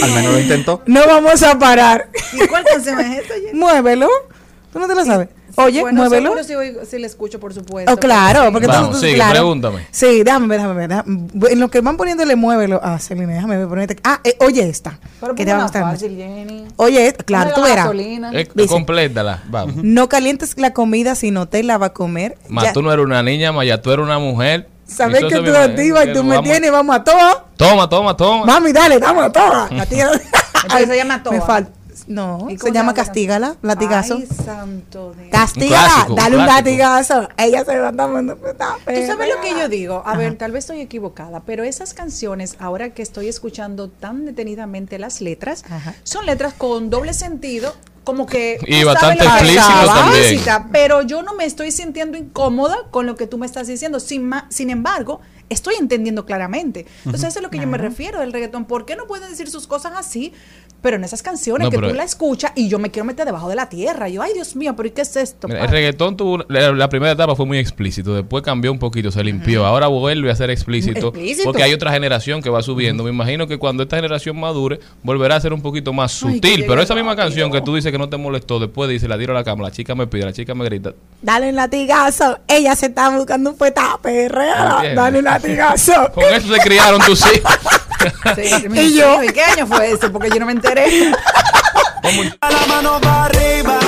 Al menos lo intentó. no vamos a parar. ¿Y cuál canción es esta? Jenny? Muévelo. ¿Tú no te lo sabes? Oye, bueno, muévelo. seguro si, oigo- si la escucho, por supuesto. Oh, claro, porque Vamos, tú, tú- sigue, claro. pregúntame. Sí, déjame ver, déjame ver. déjame- En lo que van poniéndole muévelo. Ah, Celine, déjame ver. ponete- Ah, eh, oye esta. Pero que te va a gustar fácil, Jenny. Oye esta, claro, tú me verás. Eh, complétala, vamos. No calientes la comida si no te la va a comer. Más Ya- tú no eres una niña, más ya tú eres una mujer. Sabes que tú me- activa y tú me vamos- tienes, vamos a todo. Toma, toma, toma. Mami, dale, vamos a todo. La tía- Entonces se llama Me Toa. falta. No, ¿Y se llama? Castígala, latigazo. Ay, santo Dios. Castígala, clásico, un dale un clásico. latigazo. Ella se va a estar mandando Tú sabes lo que yo digo. A ver, tal vez estoy equivocada, pero esas canciones, ahora que estoy escuchando tan detenidamente las letras, Ajá. son letras con doble sentido, como que. Y bastante explícito también. Pero yo no me estoy sintiendo incómoda con lo que tú me estás diciendo. Sin, ma- sin embargo, estoy entendiendo claramente. Entonces, eso es lo que yo me refiero del reggaetón. ¿Por qué no pueden decir sus cosas así? Pero en esas canciones No, que tú la escuchas y yo me quiero meter debajo de la tierra. Yo, ay, Dios mío, pero ¿y qué es esto? Mira, el reggaetón tuvo la, la primera etapa fue muy explícito, después cambió un poquito, se limpió, ahora vuelve a ser explícito, Explícito. porque hay otra generación que va subiendo. Me imagino que cuando esta generación madure volverá a ser un poquito más sutil, pero esa misma rápido. canción que tú dices que no te molestó, después dice la tiro a la cama, la chica me pide, la chica me grita. Dale un latigazo. Ella se está buscando un peta perrera. Entiendo. Dale un latigazo. Con eso se criaron tus hijos. Sí, Y yo- ¿Y qué año fue ese? Porque yo no me enteré. A la mano para arriba,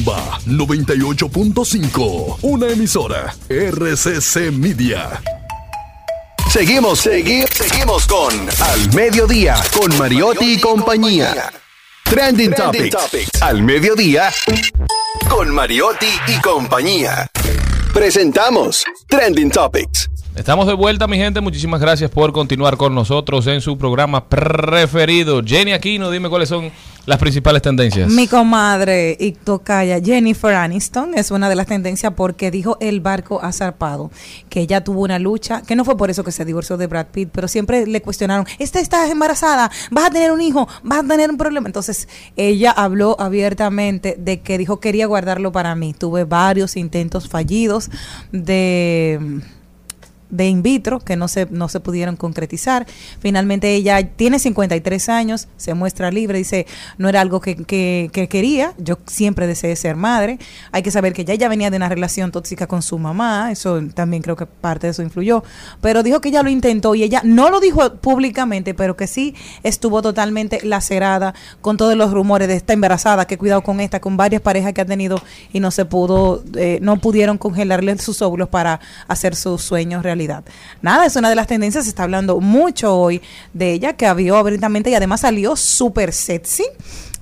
Rumba 98.5. Una emisora. RCC Media. Seguimos, seguimos, seguimos con Al Mediodía, con Mariotti y compañía. Trending, Topics. Al Mediodía, con Mariotti y compañía. Presentamos Trending Topics. Estamos de vuelta, mi gente. Muchísimas gracias por continuar con nosotros en su programa preferido. Jenny Aquino, dime cuáles son las principales tendencias. Mi comadre y tocaya Jennifer Aniston es una de las tendencias porque dijo el barco ha zarpado, que ella tuvo una lucha, que no fue por eso que se divorció de Brad Pitt, pero siempre le cuestionaron, esta estás embarazada, vas a tener un hijo, vas a tener un problema. Entonces ella habló abiertamente de que dijo quería guardarlo para mí. Tuve varios intentos fallidos de de in vitro que no se, no se pudieron concretizar. Finalmente ella tiene 53 años, se muestra libre, dice, no era algo que, que- que quería, yo siempre deseé ser madre. Hay que saber que ya ella venía de una relación tóxica con su mamá, eso también creo que parte de eso influyó, pero dijo que ella lo intentó y ella no lo dijo públicamente, pero que sí estuvo totalmente lacerada con todos los rumores de esta embarazada, que cuidado con esta, con varias parejas que ha tenido y no se pudo, eh, no pudieron congelarle sus óvulos para hacer sus sueños Nada, es una de las tendencias, se está hablando mucho hoy de ella, que vio abiertamente y además salió súper sexy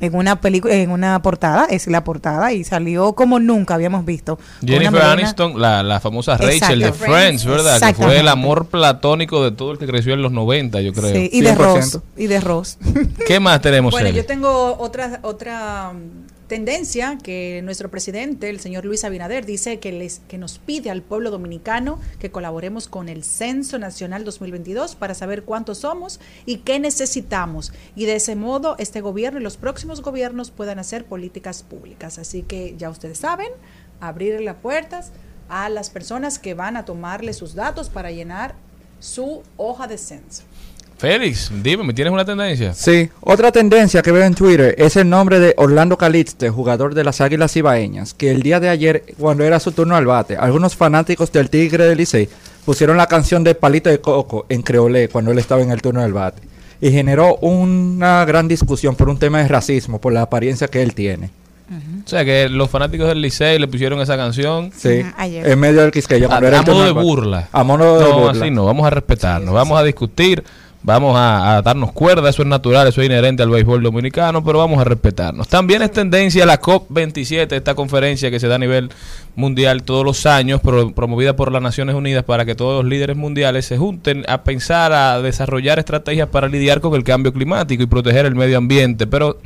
en una película, en una portada, es la portada, y salió como nunca habíamos visto. Jennifer Aniston, la, la famosa Rachel Exacto. de Friends, ¿verdad? Que fue el amor platónico de todo el que creció en los 90, yo creo. Sí, y de 100%. Ross, y de Ross. ¿Qué más tenemos, Bueno, Eli? yo tengo otra otra tendencia que nuestro presidente, el señor Luis Abinader, dice que les que nos pide al pueblo dominicano que colaboremos con el Censo Nacional 2022 para saber cuántos somos y qué necesitamos y de ese modo este gobierno y los próximos gobiernos puedan hacer políticas públicas. Así que ya ustedes saben, abrir las puertas a las personas que van a tomarle sus datos para llenar su hoja de censo. Félix, dime, ¿me tienes una tendencia? Sí, otra tendencia que veo en Twitter es el nombre de Orlando Calixte, jugador de las Águilas Ibaeñas, que el día de ayer, cuando era su turno al bate, algunos fanáticos del Tigre del Licey pusieron la canción de Palito de Coco en creolé cuando él estaba en el turno del bate. Y generó una gran discusión por un tema de racismo, por la apariencia que él tiene. O sea que los fanáticos del Licey le pusieron esa canción. Sí, Ajá, ayer. en medio del Quisqueya. A, a modo de burla. A modo de no, burla. así no, vamos a respetarnos, vamos a discutir, vamos a, darnos cuerda, eso es natural, eso es inherente al béisbol dominicano, pero vamos a respetarnos. También es tendencia la COP27, esta conferencia que se da a nivel mundial todos los años, pro- promovida por las Naciones Unidas para que todos los líderes mundiales se junten a pensar, a desarrollar estrategias para lidiar con el cambio climático y proteger el medio ambiente, pero...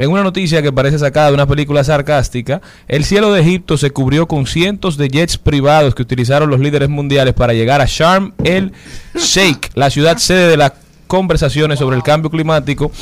En una noticia que parece sacada de una película sarcástica, el cielo de Egipto se cubrió con cientos de jets privados que utilizaron los líderes mundiales para llegar a Sharm el Sheikh, la ciudad sede de las conversaciones sobre el cambio climático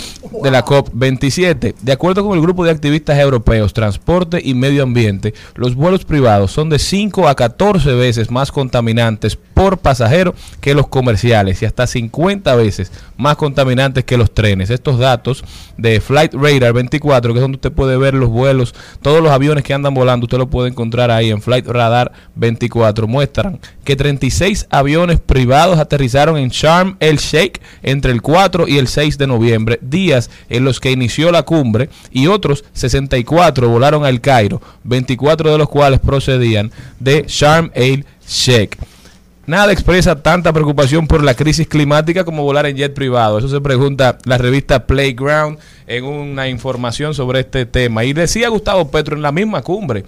de la COP27. De acuerdo con el grupo de activistas europeos, transporte y medio ambiente, los vuelos privados son de 5 a 14 veces más contaminantes por pasajero que los comerciales y hasta 50 veces más contaminantes que los trenes. Estos datos de Flight Radar 24, que es donde usted puede ver los vuelos, todos los aviones que andan volando, usted lo puede encontrar ahí en Flight Radar 24, muestran que 36 aviones privados aterrizaron en Sharm el Sheikh entre el 4 y el 6 de noviembre, días en los que inició la cumbre, y otros 64 volaron al Cairo, 24 de los cuales procedían de Sharm el Sheikh. Nada expresa tanta preocupación por la crisis climática como volar en jet privado. Eso se pregunta la revista Playground en una información sobre este tema. Y decía Gustavo Petro en la misma cumbre.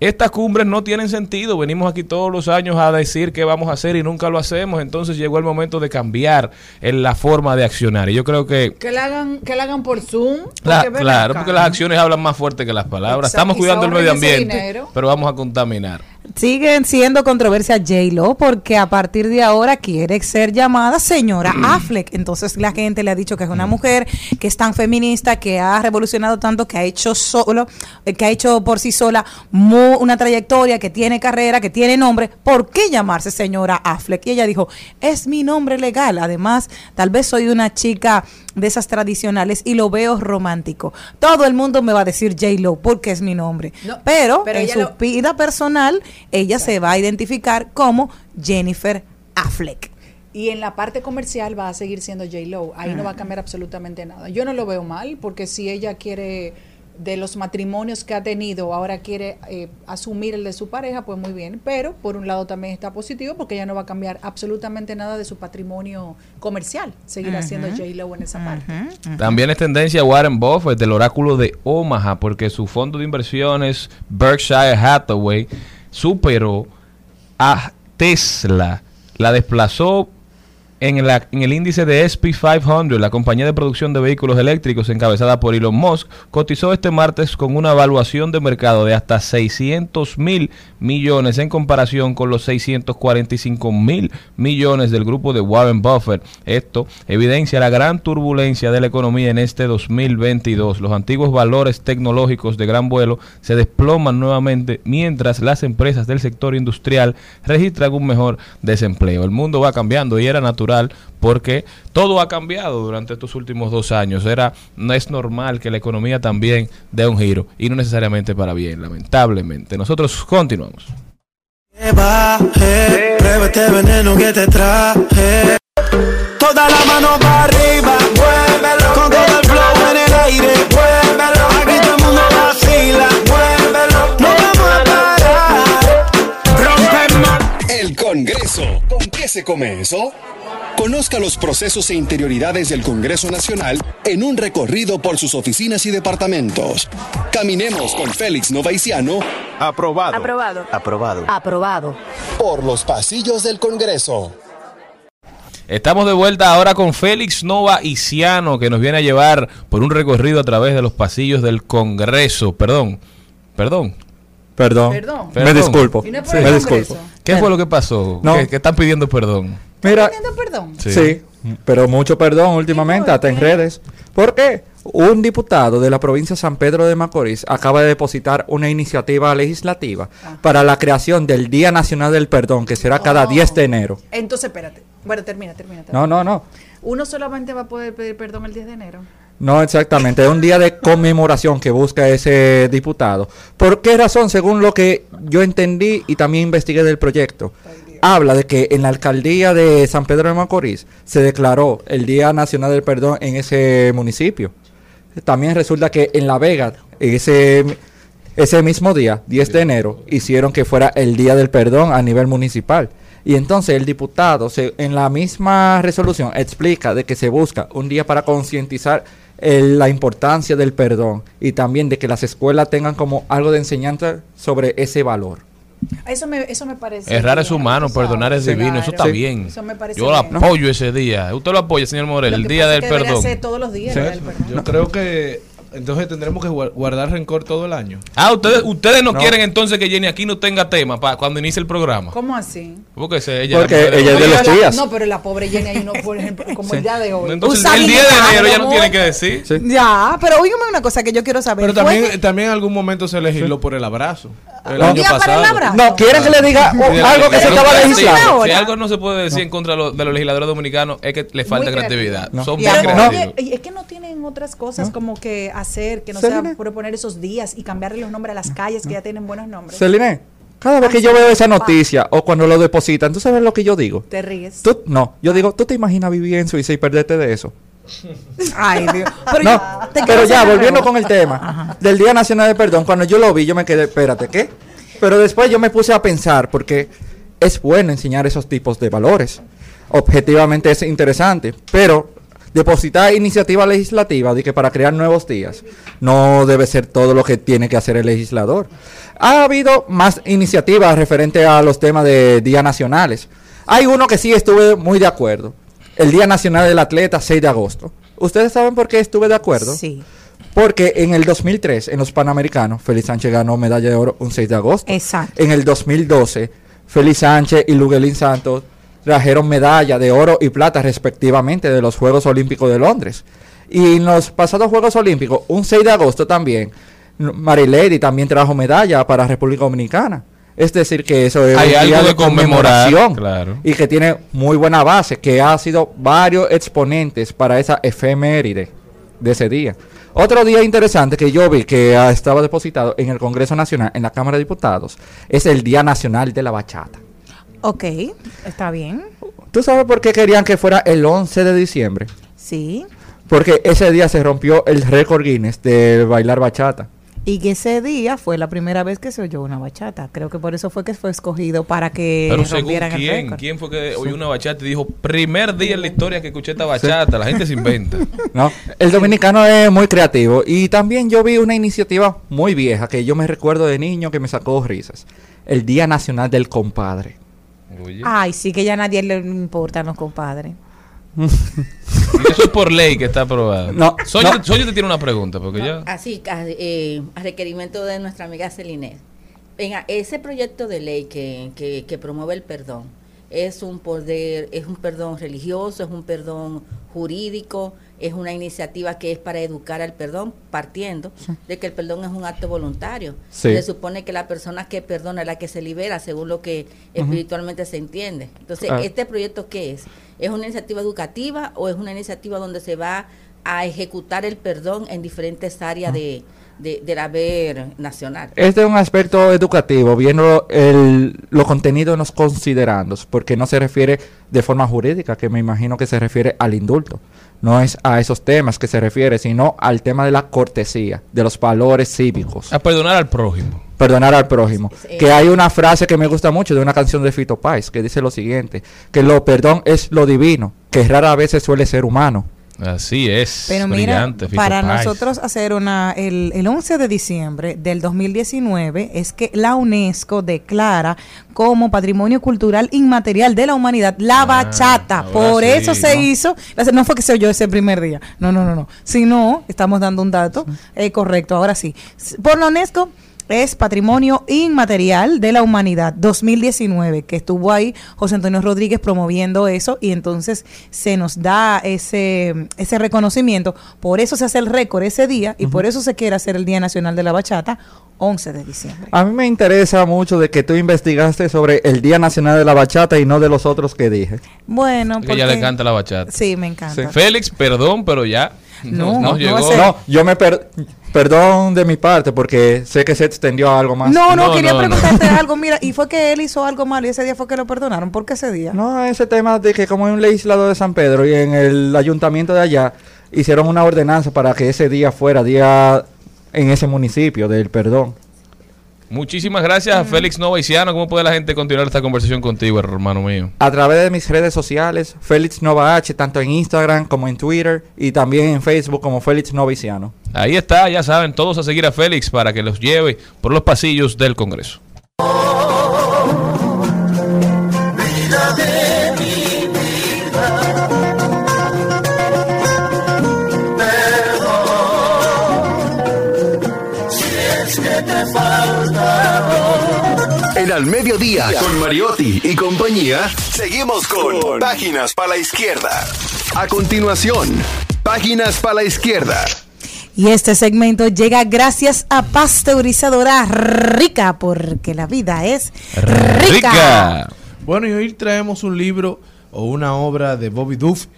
Estas cumbres no tienen sentido. Venimos aquí todos los años a decir qué vamos a hacer y nunca lo hacemos. Entonces llegó el momento de cambiar en la forma de accionar. Y yo creo que Que la hagan, que la hagan por Zoom. porque claro, acá. porque las acciones hablan más fuerte que las palabras. Exacto, Estamos cuidando el medio ambiente, pero vamos a contaminar. Siguen siendo controversia J-Lo porque a partir de ahora quiere ser llamada señora Affleck. Entonces la gente le ha dicho que es una mujer que es tan feminista, que ha revolucionado tanto, que ha hecho solo, eh, que ha hecho por sí sola una trayectoria, que tiene carrera, que tiene nombre. ¿Por qué llamarse señora Affleck? Y ella dijo, es mi nombre legal. Además, tal vez soy una chica de esas tradicionales y lo veo romántico. Todo el mundo me va a decir J-Lo porque es mi nombre. No, pero, pero en su lo- vida personal, ella se va a identificar como Jennifer Affleck. Y en la parte comercial va a seguir siendo J-Lo. Ahí no va a cambiar absolutamente nada. Yo no lo veo mal, porque si ella quiere, de los matrimonios que ha tenido, ahora quiere eh, asumir el de su pareja, pues muy bien. Pero por un lado también está positivo, porque ella no va a cambiar absolutamente nada de su patrimonio comercial. Seguirá siendo J-Lo en esa parte. También es tendencia Warren Buffett del oráculo de Omaha porque su fondo de inversiones Berkshire Hathaway superó a Tesla, la desplazó en, el índice de SP500, la compañía de producción de vehículos eléctricos encabezada por Elon Musk, cotizó este martes con una evaluación de mercado de hasta 600 mil millones en comparación con los 645 mil millones del grupo de Warren Buffett. Esto evidencia la gran turbulencia de la economía en este 2022. Los antiguos valores tecnológicos de gran vuelo se desploman nuevamente mientras las empresas del sector industrial registran un mejor desempleo. El mundo va cambiando y era natural porque todo ha cambiado durante estos últimos dos años. Era, no es normal que la economía también dé un giro y no necesariamente para bien, lamentablemente. Nosotros continuamos. Este veneno que te traje. Toda la mano para arriba, muévelo. Con todo el flow en el aire, muévelo. Aquí todo el mundo vacila, muévelo. No vamos a parar. Rompe. El Congreso. ¿Con qué se come eso? Conozca los procesos e interioridades del Congreso Nacional en un recorrido por sus oficinas y departamentos. Caminemos con Félix Novaiciano. Aprobado. Aprobado. Aprobado. Aprobado. Por los pasillos del Congreso. Estamos de vuelta ahora con Félix Nova Iciano, que nos viene a llevar por un recorrido a través de los pasillos del Congreso. Perdón, perdón. Perdón. Perdón. Me disculpo. Sí. Me disculpo. ¿Qué fue lo que pasó? No. ¿Que, que están pidiendo perdón? Mira, ¿Pidiendo perdón? sí. pero mucho perdón últimamente, hasta en redes. ¿Por qué? Un diputado de la provincia de San Pedro de Macorís acaba de depositar una iniciativa legislativa para la creación del Día Nacional del Perdón, que será cada 10 de enero. Entonces, espérate. Bueno, termina, termina. termina. No, no, no. Uno solamente va a poder pedir perdón el 10 de enero. No exactamente, es un día de conmemoración que busca ese diputado. ¿Por qué razón? Según lo que yo entendí y también investigué del proyecto, habla de que en la alcaldía de San Pedro de Macorís se declaró el Día Nacional del Perdón en ese municipio. También resulta que en La Vega, en ese Ese mismo día, 10 de enero, hicieron que fuera el Día del Perdón a nivel municipal. Y entonces el diputado se- en la misma resolución explica de que se busca un día para concientizar la importancia del perdón y también de que las escuelas tengan como algo de enseñanza sobre ese valor. Eso me, eso me parece. Errar es humano, perdonar es divino, eso está Sí. bien. Eso me parece Yo lo bien. apoyo ese día. Usted lo apoya, señor Morel, el día del perdón. todos los días. el día del perdón. Yo creo que entonces tendremos que guar- guardar rencor todo el año. Ah, ustedes, ustedes no, No. quieren entonces que Jenny aquí no tenga tema para cuando inicie el programa. ¿Cómo así? Porque se- ella Porque es de los días. No, pero la pobre Jenny ahí no, por ejemplo, como el día de hoy. Entonces el día de enero ya no tiene que decir. Sí. Ya, pero oígame una cosa que yo quiero saber. Pero ¿Fue también, que- también en algún momento se legisló por el abrazo. El ¿Un año día para el pasado. abrazo? No, ¿quieren que le diga algo que se legislar? ahora. Si algo no se puede decir en contra de los, de los legisladores dominicanos es que le falta Muy creatividad. No. Son Y bien amor. Pero, creativos. oye, es que no tienen otras cosas como que hacer, que no Selena. sea proponer esos días y cambiarle los nombres a las calles que ya tienen buenos nombres. Celine, cada vez que yo veo esa noticia o cuando lo depositan, ¿tú sabes lo que yo digo? Te ríes. Tú, no, yo digo, ¿tú te imaginas vivir en Suiza y perderte de eso? Ay, Dios. Pero, no, quiero pero ya, volviendo con el tema del Día Nacional de Perdón, cuando yo lo vi, yo me quedé, espérate, ¿qué? Pero después yo me puse a pensar, porque es bueno enseñar esos tipos de valores. Objetivamente es interesante, pero depositar iniciativa legislativa de que para crear nuevos días no debe ser todo lo que tiene que hacer el legislador. Ha habido más iniciativas referente a los temas de días nacionales. Hay uno que sí estuve muy de acuerdo. El Día Nacional del Atleta, 6 de agosto. ¿Ustedes saben por qué estuve de acuerdo? Sí, Porque en el 2003, en los Panamericanos, Félix Sánchez ganó medalla de oro un 6 de agosto. exacto. En el 2012, Félix Sánchez y Luguelín Santos trajeron medalla de oro y plata respectivamente de los Juegos Olímpicos de Londres. Y en los pasados Juegos Olímpicos, un 6 de agosto también, Marilady también trajo medalla para República Dominicana. Es decir, que eso es Hay un algo día de conmemoración claro. y que tiene muy buena base, que ha sido varios exponentes para esa efeméride de ese día. Otro día interesante que yo vi que estaba depositado en el Congreso Nacional, en la Cámara de Diputados, es el Día Nacional de la Bachata. Ok, está bien. ¿Tú sabes por qué querían que fuera el 11 de diciembre? Sí. Porque ese día se rompió el récord Guinness de bailar bachata. Y que ese día fue la primera vez que se oyó una bachata. Creo que por eso fue que fue escogido para que Pero según rompieran el quién, récord. quién fue que oyó una bachata y dijo, primer día en la historia que escuché esta bachata, la gente se inventa. ¿no? El dominicano es muy creativo y también yo vi una iniciativa muy vieja que yo me recuerdo de niño que me sacó risas. El Día Nacional del Compadre. Oye. Ay, sí que ya a nadie le importan los compadres. Eso es por ley que está aprobado. No, Sonia, no. Sonia te tiene una pregunta, porque ya... Así, a, eh, a requerimiento de nuestra amiga Celine. Venga, ese proyecto de ley que, que, que promueve el perdón, ¿es un poder, es un perdón religioso, es un perdón jurídico, es una iniciativa que es para educar al perdón, partiendo de que el perdón es un acto voluntario. Sí. Se supone que la persona que perdona es la que se libera, según lo que espiritualmente se entiende. Entonces, Ah. ¿este proyecto qué es? ¿Es una iniciativa educativa o es una iniciativa donde se va a ejecutar el perdón en diferentes áreas de, de- del haber nacional? Este es un aspecto educativo, viendo el, los contenidos en los considerandos, porque no se refiere de forma jurídica, que me imagino que se refiere al indulto. No es a esos temas que se refiere, sino al tema de la cortesía, de los valores cívicos. A perdonar al prójimo. perdonar al prójimo. Sí. Que hay una frase que me gusta mucho de una canción de Fito Páez que dice lo siguiente, que lo perdón es lo divino, que rara vez suele ser humano. Así es. Pero mira, para nosotros hacer una, el, el 11 de diciembre del 2019 es que la UNESCO declara como Patrimonio Cultural Inmaterial de la Humanidad la Ah, bachata. Por sí, eso se ¿no? hizo, no fue que se oyó ese primer día, no, no, no, no, sino, estamos dando un dato eh, correcto, ahora sí. Por la UNESCO es Patrimonio Inmaterial de la Humanidad 2019, que estuvo ahí José Antonio Rodríguez promoviendo eso y entonces se nos da ese, ese reconocimiento. Por eso se hace el récord ese día y por eso se quiere hacer el Día Nacional de la Bachata 11 de diciembre. A mí me interesa mucho de que tú investigaste sobre el Día Nacional de la Bachata y no de los otros que dije. Bueno, Que ella le canta la bachata. Sí, me encanta. Félix, perdón, pero ya. No, no llegó. hace- No, yo me per- perdón de mi parte porque sé que se extendió a algo más. No, no, No, quería no, no. preguntarte algo. Mira, y fue que él hizo algo malo y ese día fue que lo perdonaron. ¿Por qué ese día? No, ese tema de que como es un legislador de San Pedro y en el ayuntamiento de allá hicieron una ordenanza para que ese día fuera día en ese municipio del perdón. Muchísimas gracias a Félix Novaiciano. ¿Cómo puede la gente continuar esta conversación contigo, hermano mío? A través de mis redes sociales, Félix Nova H, tanto en Instagram como en Twitter y también en Facebook como Félix Noviciano. Ahí está, ya saben, todos a seguir a Félix para que los lleve por los pasillos del Congreso. Al Mediodía, con Mariotti y compañía, seguimos con Páginas para la Izquierda. A continuación, Páginas para la Izquierda. Y este segmento llega gracias a Pasteurizadora Rica, porque la vida es rica. Bueno, y hoy traemos un libro o una obra de Bobby Duff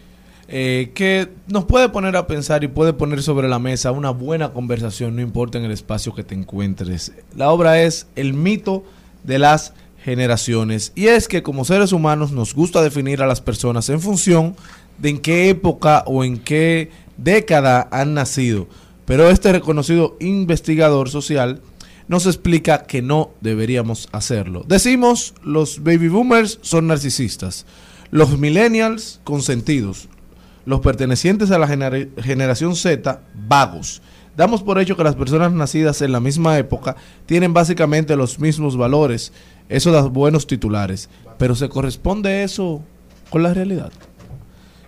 eh, que nos puede poner a pensar y puede poner sobre la mesa una buena conversación, no importa en el espacio que te encuentres. La obra es El mito de las generaciones. Y es que como seres humanos nos gusta definir a las personas en función de en qué época o en qué década han nacido. Pero este reconocido investigador social nos explica que no deberíamos hacerlo. Decimos, los baby boomers son narcisistas, los millennials consentidos, los pertenecientes a la genera- generación Z vagos. Damos por hecho que las personas nacidas en la misma época tienen básicamente los mismos valores. Eso da buenos titulares. Pero ¿se corresponde eso con la realidad?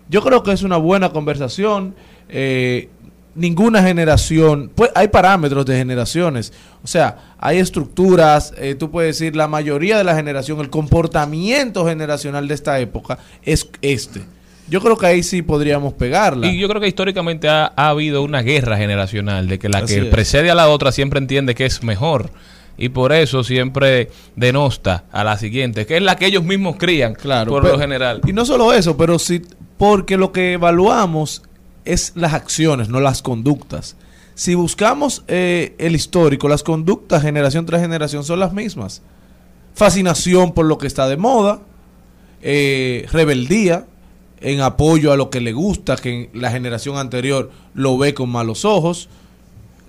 Yo creo que es una buena conversación. eh, ninguna generación, pues hay parámetros de generaciones, o sea, hay estructuras, eh, tú puedes decir, la mayoría de la generación, el comportamiento generacional de esta época es este. Yo creo que ahí sí podríamos pegarla. Y yo creo que históricamente ha, ha habido una guerra generacional de que la Así que es. precede a la otra siempre entiende que es mejor. Y por eso siempre denosta a la siguiente, que es la que ellos mismos crían, Claro, por pero- lo general. Y no solo eso, pero sí, porque lo que evaluamos es las acciones, no las conductas. Si buscamos eh, el histórico, las conductas generación tras generación son las mismas. Fascinación por lo que está de moda, eh, rebeldía en apoyo a lo que le gusta, que la generación anterior lo ve con malos ojos,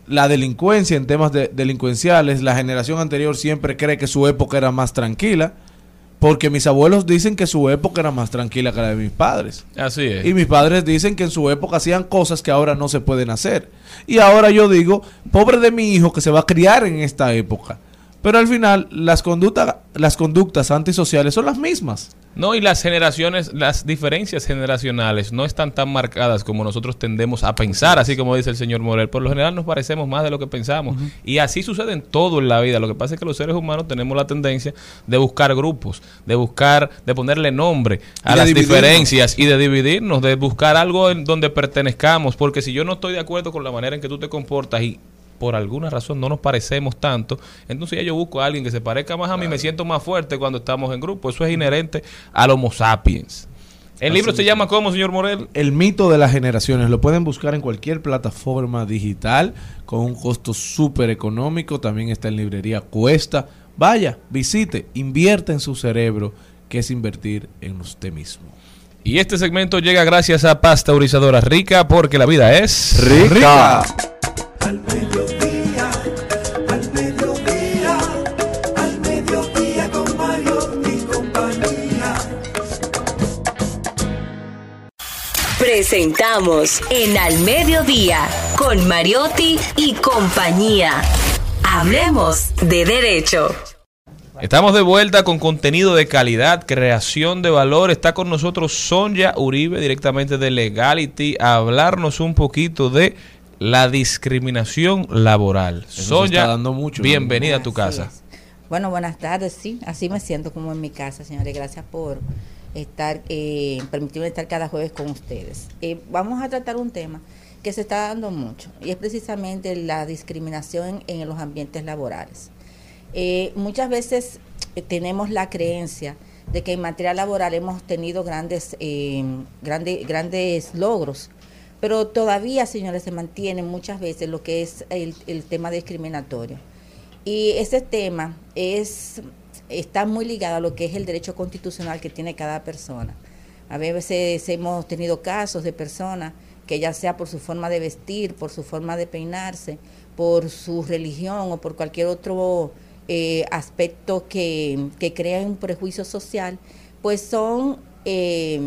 la delincuencia en temas de- delincuenciales, la generación anterior siempre cree que su época era más tranquila, porque mis abuelos dicen que su época era más tranquila que la de mis padres. Así es. Y mis padres dicen que en su época hacían cosas que ahora no se pueden hacer. Y ahora yo digo, pobre de mi hijo que se va a criar en esta época. Pero al final las conductas las conductas antisociales son las mismas. No, y las generaciones, las diferencias generacionales no están tan marcadas como nosotros tendemos a pensar, así como dice el señor Morel. Por lo general nos parecemos más de lo que pensamos. Y así sucede en todo en la vida. Lo que pasa es que los seres humanos tenemos la tendencia de buscar grupos, de buscar, de ponerle nombre a de las dividirnos. diferencias y de dividirnos, de buscar algo en donde pertenezcamos. Porque si yo no estoy de acuerdo con la manera en que tú te comportas y por alguna razón no nos parecemos tanto, entonces ya yo busco a alguien que se parezca más a mí, me siento más fuerte cuando estamos en grupo. Eso es inherente al Homo sapiens. El Así libro se llama ¿cómo, señor Morel? El mito de las generaciones lo pueden buscar en cualquier plataforma digital con un costo súper económico. También está en librería Cuesta. Vaya, visite, invierta en su cerebro, que es invertir en usted mismo. Y este segmento llega gracias a Pasteurizadora Rica porque la vida es Rica. Presentamos en Al Mediodía con Mariotti y compañía. Hablemos de derecho. Estamos de vuelta con contenido de calidad, creación de valor. Está con nosotros Sonia Uribe, directamente de Legality, a hablarnos un poquito de la discriminación laboral. Sonia, está dando mucho, ¿no? bienvenida a tu casa. Bueno, buenas tardes, sí, así me siento como en mi casa, señores. Gracias por estar, eh, permitirme estar cada jueves con ustedes. Eh, vamos a tratar un tema que se está dando mucho y es precisamente la discriminación en, los ambientes laborales. Eh, muchas veces eh, tenemos la creencia de que en materia laboral hemos tenido grandes, grandes, grandes logros, pero todavía, señores, se mantiene muchas veces lo que es el, el tema discriminatorio. Y ese tema es está muy ligado a lo que es el derecho constitucional que tiene cada persona. A veces hemos tenido casos de personas que ya sea por su forma de vestir, por su forma de peinarse, por su religión o por cualquier otro eh, aspectos que, crean un prejuicio social, pues son eh,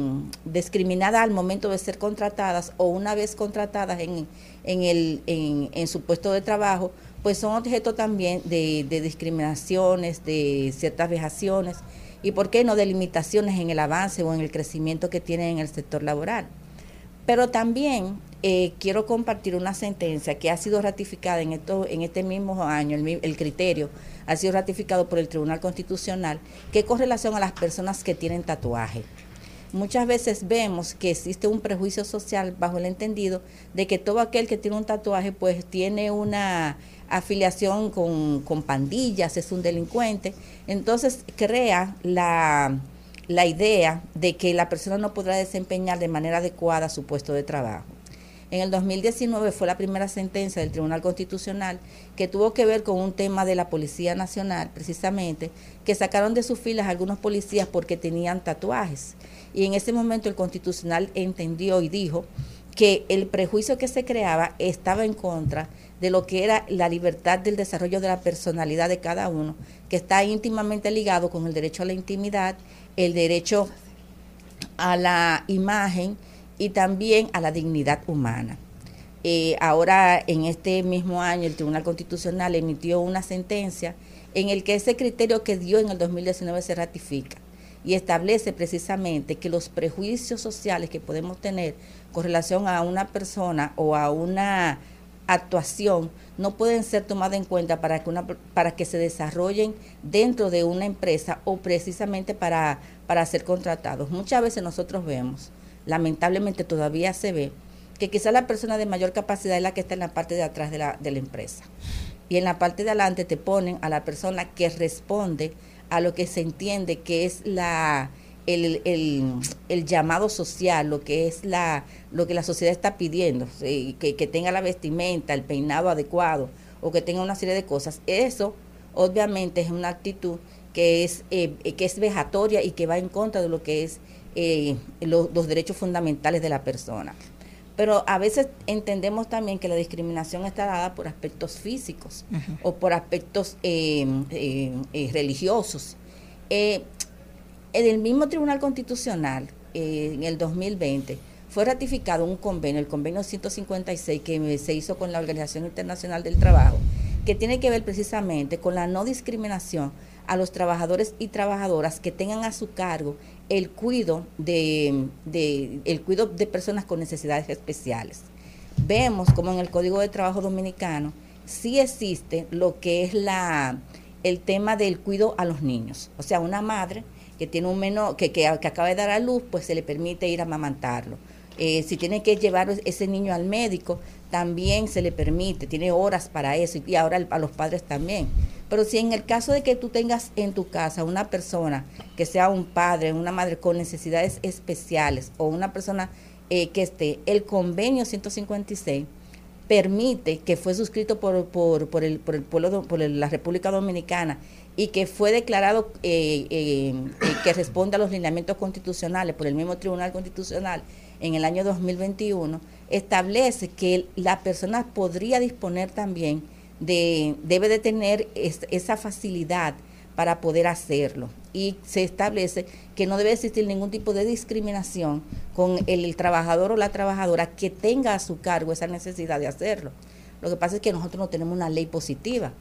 discriminadas al momento de ser contratadas o una vez contratadas en, en, el, en su puesto de trabajo, pues son objeto también de, discriminaciones, de ciertas vejaciones y, ¿por qué no?, de limitaciones en el avance o en el crecimiento que tienen en el sector laboral. Pero también eh, quiero compartir una sentencia que ha sido ratificada en, este mismo año, el, el criterio ha sido ratificado por el Tribunal Constitucional, que con relación a las personas que tienen tatuaje. Muchas veces vemos que existe un prejuicio social bajo el entendido de que todo aquel que tiene un tatuaje pues tiene una afiliación con, con pandillas, es un delincuente. Entonces crea la, la idea de que la persona no podrá desempeñar de manera adecuada su puesto de trabajo. En el 2019 fue la primera sentencia del Tribunal Constitucional que tuvo que ver con un tema de la Policía Nacional, precisamente, que sacaron de sus filas algunos policías porque tenían tatuajes. Y en ese momento el Constitucional entendió y dijo que el prejuicio que se creaba estaba en contra de lo que era la libertad del desarrollo de la personalidad de cada uno, que está íntimamente ligado con el derecho a la intimidad, el derecho a la imagen y también a la dignidad humana. Eh, ahora, en este mismo año, el Tribunal Constitucional emitió una sentencia en el que ese criterio que dio en el 2019 se ratifica y establece precisamente que los prejuicios sociales que podemos tener con relación a una persona o a una actuación no pueden ser tomadas en cuenta para que, una, para que se desarrollen dentro de una empresa o precisamente para, para ser contratados. Muchas veces nosotros vemos, lamentablemente todavía se ve, que quizá la persona de mayor capacidad es la que está en la parte de atrás de la, de la empresa. Y en la parte de adelante te ponen a la persona que responde a lo que se entiende que es la el, el, el llamado social, lo que es la lo que la sociedad está pidiendo, que, que tenga la vestimenta, el peinado adecuado o que tenga una serie de cosas. Eso obviamente es una actitud que es eh, que es vejatoria y que va en contra de lo que es eh, lo- los derechos fundamentales de la persona. Pero a veces entendemos también que la discriminación está dada por aspectos físicos o por aspectos eh, eh, eh, religiosos. Eh, en el mismo Tribunal Constitucional, eh, en el 2020, fue ratificado un convenio, el convenio 156, que se hizo con la Organización Internacional del Trabajo, que tiene que ver precisamente con la no discriminación a los trabajadores y trabajadoras que tengan a su cargo el cuido de, de- el cuido de personas con necesidades especiales. Vemos como en el Código de Trabajo Dominicano sí existe lo que es la el tema del cuido a los niños. O sea, una madre que tiene un menor, que, que, que acaba de dar a luz, pues se le permite ir a amamantarlo. Eh, si tiene que llevar ese niño al médico, también se le permite, tiene horas para eso y ahora a los padres también. Pero si en el caso de que tú tengas en tu casa una persona que sea un padre, una madre con necesidades especiales o una persona eh, que esté, el convenio 156 permite que fue suscrito por, por, por el, por el pueblo, por la República Dominicana y que fue declarado eh, eh, eh, que responde a los lineamientos constitucionales por el mismo Tribunal Constitucional en el año 2021, establece que la persona podría disponer también de, debe de tener es- esa facilidad para poder hacerlo. Y se establece que no debe existir ningún tipo de discriminación con el trabajador o la trabajadora que tenga a su cargo esa necesidad de hacerlo. Lo que pasa es que nosotros no tenemos una ley positiva.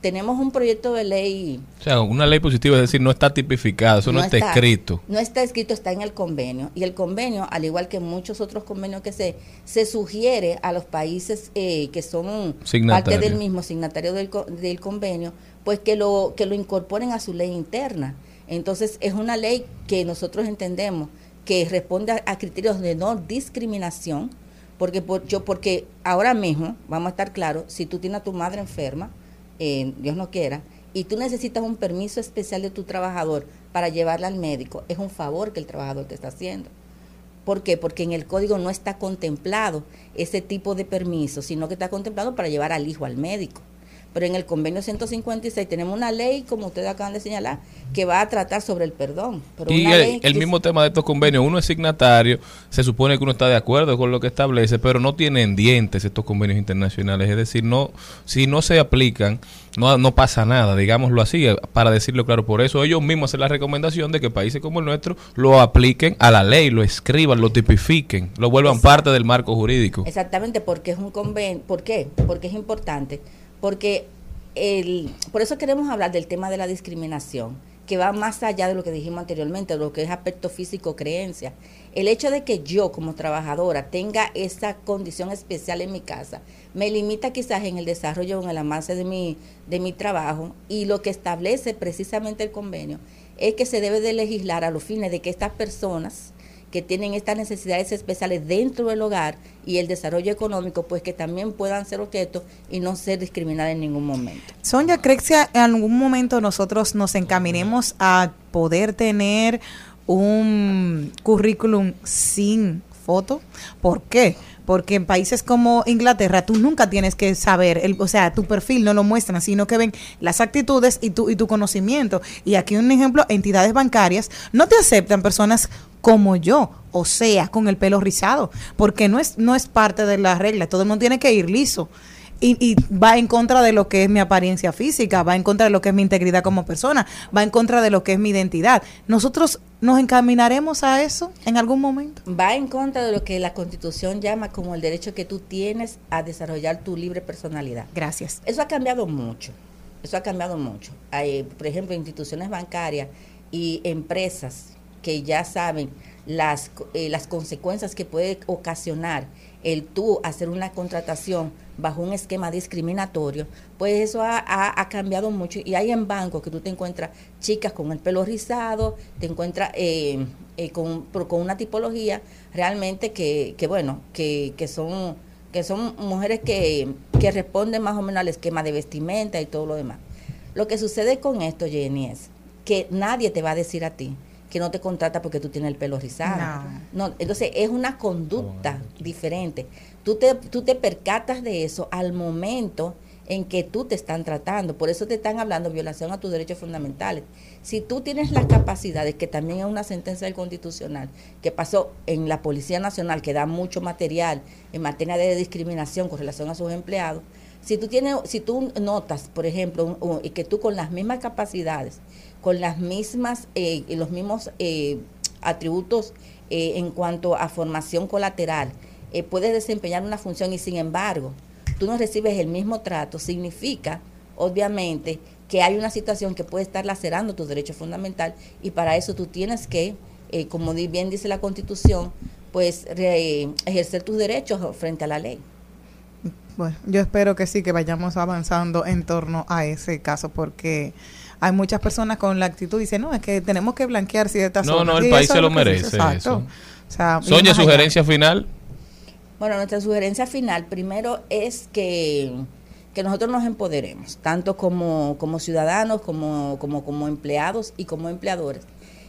Tenemos un proyecto de ley O sea, una ley positiva, es decir, no está tipificado, eso no, está, escrito. No está escrito, está en el convenio. Y el convenio, al igual que muchos otros convenios que se, se sugiere a los países eh, que son parte del mismo signatario del, del convenio, pues que lo, que lo incorporen a su ley interna. Entonces, es una ley que nosotros entendemos que responde a, a criterios de no discriminación, porque por, yo porque ahora mismo, vamos a estar claros, si tú tienes a tu madre enferma, eh, Dios no quiera, y tú necesitas un permiso especial de tu trabajador para llevarla al médico, es un favor que el trabajador te está haciendo. ¿Por qué? Porque en el código no está contemplado ese tipo de permiso, sino que está contemplado para llevar al hijo al médico. Pero en el convenio 156 tenemos una ley, como ustedes acaban de señalar, que va a tratar sobre el perdón. Pero Y una el, ley el mismo tema de estos convenios, uno es signatario, se supone que uno está de acuerdo con lo que establece, pero no tienen dientes estos convenios internacionales, es decir, no si no se aplican, no, no pasa nada, digámoslo así, eh, para decirlo claro. Por eso ellos mismos hacen la recomendación de que países como el nuestro lo apliquen a la ley, lo escriban, lo tipifiquen, lo vuelvan parte del marco jurídico. Exactamente, porque es un convenio. ¿Por qué? Porque es importante. Porque el, por eso queremos hablar del tema de la discriminación, que va más allá de lo que dijimos anteriormente, de lo que es aspecto físico, creencia. El hecho de que yo como trabajadora tenga esa condición especial en mi casa, me limita quizás en el desarrollo o en el avance de mi, de mi trabajo y lo que establece precisamente el convenio es que se debe de legislar a los fines de que estas personas que tienen estas necesidades especiales dentro del hogar y el desarrollo económico, pues que también puedan ser objeto y no ser discriminadas en ningún momento. Sonia, ¿crees que en algún momento nosotros nos encaminemos a poder tener un currículum sin foto? ¿Por qué? Porque en países como Inglaterra tú nunca tienes que saber, el, o sea, tu perfil no lo muestran, sino que ven las actitudes y tu, y tu conocimiento. Y aquí un ejemplo, entidades bancarias no te aceptan personas como yo, o sea, con el pelo rizado, porque no es, no es parte de la regla, todo el mundo tiene que ir liso. Y, y va en contra de lo que es mi apariencia física, va en contra de lo que es mi integridad como persona, va en contra de lo que es mi identidad. ¿Nosotros nos encaminaremos a eso en algún momento? Va en contra de lo que la Constitución llama como el derecho que tú tienes a desarrollar tu libre personalidad. Gracias. Eso ha cambiado mucho. Eso ha cambiado mucho. Hay, por ejemplo, instituciones bancarias y empresas que ya saben las, eh, las consecuencias que puede ocasionar el tú hacer una contratación bajo un esquema discriminatorio, pues eso ha, cambiado mucho. Y hay en bancos que tú te encuentras chicas con el pelo rizado, te encuentras eh, eh, con una tipología realmente que, que bueno, que, que son que son mujeres que, que responden más o menos al esquema de vestimenta y todo lo demás. Lo que sucede con esto, Jenny, es que nadie te va a decir a ti que no te contrata porque tú tienes el pelo rizado. No, entonces es una conducta diferente. Tú te, tú te percatas de eso al momento en que tú te están tratando. Por eso te están hablando violación a tus derechos fundamentales. Si tú tienes las capacidades, que también es una sentencia del Constitucional, que pasó en la Policía Nacional, que da mucho material en materia de discriminación con relación a sus empleados, si tú tienes, si tú notas, por ejemplo, un- un- y que tú con las mismas capacidades, con las mismas, eh, los mismos eh, atributos eh, en cuanto a formación colateral, eh, puedes desempeñar una función y sin embargo tú no recibes el mismo trato, significa, obviamente, que hay una situación que puede estar lacerando tu derecho fundamental y para eso tú tienes que, eh, como bien dice la Constitución, pues re- ejercer tus derechos frente a la ley. Bueno, yo espero que sí, que vayamos avanzando en torno a ese caso, porque hay muchas personas con la actitud, dicen, no, es que tenemos que blanquear ciertas No, zonas. no, el Y país se lo que se merece, Exacto. eso. O sea, ir Sonia, más allá. sugerencia final. Bueno, nuestra sugerencia final primero es que, que nosotros nos empoderemos, tanto como, como ciudadanos, como, como, como empleados y como empleadores,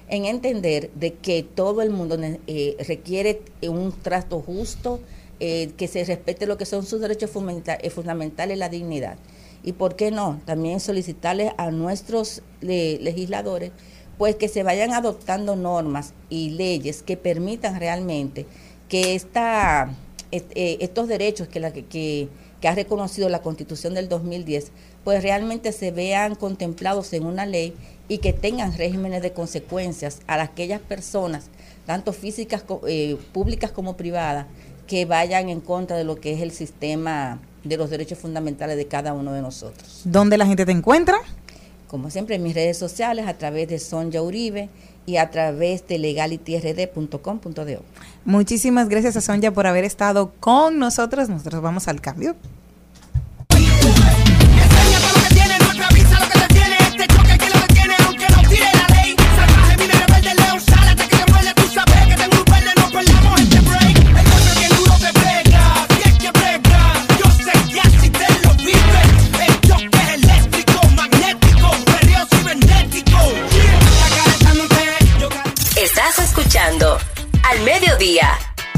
en entender de que todo el mundo eh, requiere un trato justo, eh, que se respete lo que son sus derechos fundamenta- eh, fundamentales, la dignidad. Y por qué no, también solicitarles a nuestros le- legisladores pues que se vayan adoptando normas y leyes que permitan realmente que esta, est- eh, estos derechos que, la, que, ha reconocido la Constitución del 2010, pues realmente se vean contemplados en una ley y que tengan regímenes de consecuencias a aquellas personas, tanto físicas, eh, públicas como privadas, que vayan en contra de lo que es el sistema de los derechos fundamentales de cada uno de nosotros. ¿Dónde la gente te encuentra? Como siempre en mis redes sociales, a través de Sonja Uribe y a través de legalityrd.com.do. Muchísimas gracias a Sonia por haber estado con nosotros. Nosotros vamos al cambio.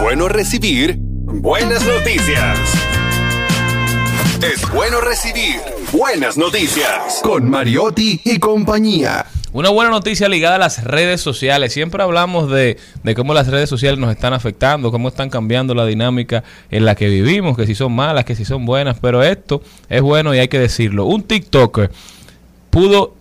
Bueno recibir buenas noticias. Es bueno recibir buenas noticias con Mariotti y compañía. Una buena noticia ligada a las redes sociales. Siempre hablamos de, de cómo las redes sociales nos están afectando, cómo están cambiando la dinámica en la que vivimos, que si son malas, que si son buenas, pero esto es bueno y hay que decirlo. Un TikToker pudo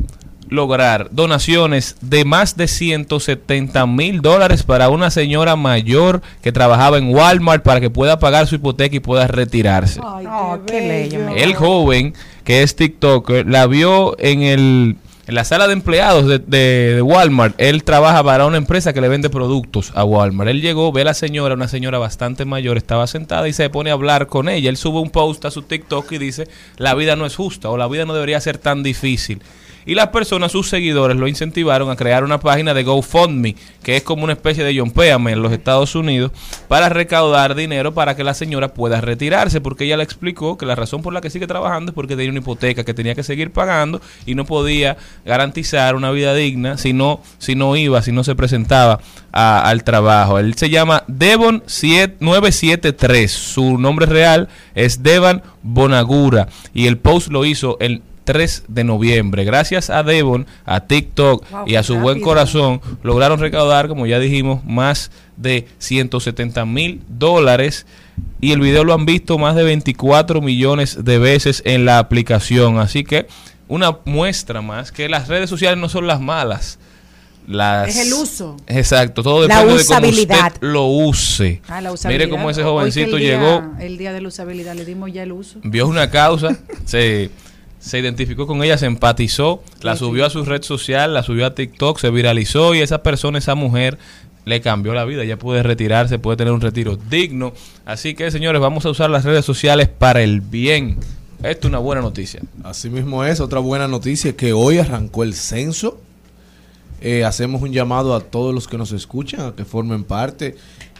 lograr donaciones de más de 170 mil dólares para una señora mayor que trabajaba en Walmart para que pueda pagar su hipoteca y pueda retirarse. Oh, qué bello. El joven, que es TikToker, la vio en el en la sala de empleados de, de- de Walmart. Él trabaja para una empresa que le vende productos a Walmart. Él llegó, ve a la señora, una señora bastante mayor, estaba sentada y se pone a hablar con ella. Él sube un post a su TikTok y dice, la vida no es justa o la vida no debería ser tan difícil. Y las personas, sus seguidores, lo incentivaron a crear una página de GoFundMe, que es como una especie de John Péame en los Estados Unidos, para recaudar dinero para que la señora pueda retirarse, porque ella le explicó que la razón por la que sigue trabajando es porque tenía una hipoteca que tenía que seguir pagando y no podía garantizar una vida digna si no, si no iba, si no se presentaba a- al trabajo. Él se llama Devon 7 973, su nombre real es Devan Bonagura y el post lo hizo el 3 de noviembre. Gracias a Devon, a TikTok Wow, y a su buen corazón, lograron recaudar, como ya dijimos, más de 170 mil dólares. Y el video lo han visto más de 24 millones de veces en la aplicación. Así que una muestra más que las redes sociales no son las malas. Las... Es el uso. Exacto, todo La depende de cómo usted lo use. Ah, la usabilidad. Mire cómo ese Hoy jovencito el día- llegó, El día de la usabilidad, le dimos ya el uso. vio una causa, se, se identificó con ella, se empatizó, la subió a su red social, la subió a TikTok, se viralizó y esa persona, esa mujer, le cambió la vida. Ya puede retirarse, puede tener un retiro digno. Así que, señores, vamos a usar las redes sociales para el bien. Esto es una buena noticia. Así mismo es, otra buena noticia que hoy arrancó el censo. Eh, hacemos un llamado a todos los que nos escuchan a que formen parte,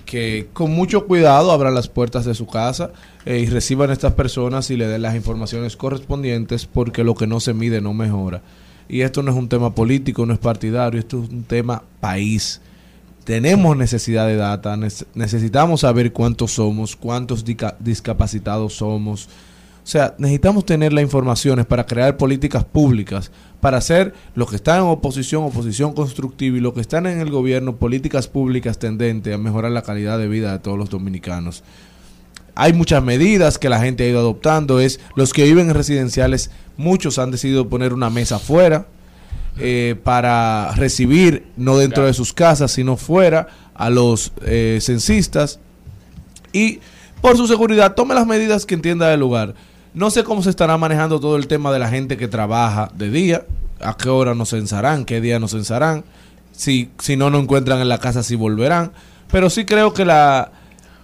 que con mucho cuidado abran las puertas de su casa eh, y reciban a estas personas y le den las informaciones correspondientes porque lo que no se mide no mejora. Y esto no es un tema político, no es partidario, esto es un tema país. Tenemos necesidad de data, nece- necesitamos saber cuántos somos, cuántos discapacitados somos, o sea, necesitamos tener las informaciones para crear políticas públicas, para hacer los que están en oposición, oposición constructiva, y los que están en el gobierno, políticas públicas tendentes a mejorar la calidad de vida de todos los dominicanos. Hay muchas medidas que la gente ha ido adoptando, es los que viven en residenciales, muchos han decidido poner una mesa afuera eh, para recibir, no dentro de sus casas, sino fuera, a los eh, censistas y por su seguridad tome las medidas que entienda del lugar. No sé cómo se estará manejando todo el tema de la gente que trabaja de día, a qué hora nos censarán, qué día nos censarán, si, si no nos encuentran en la casa, si volverán. Pero sí creo que la,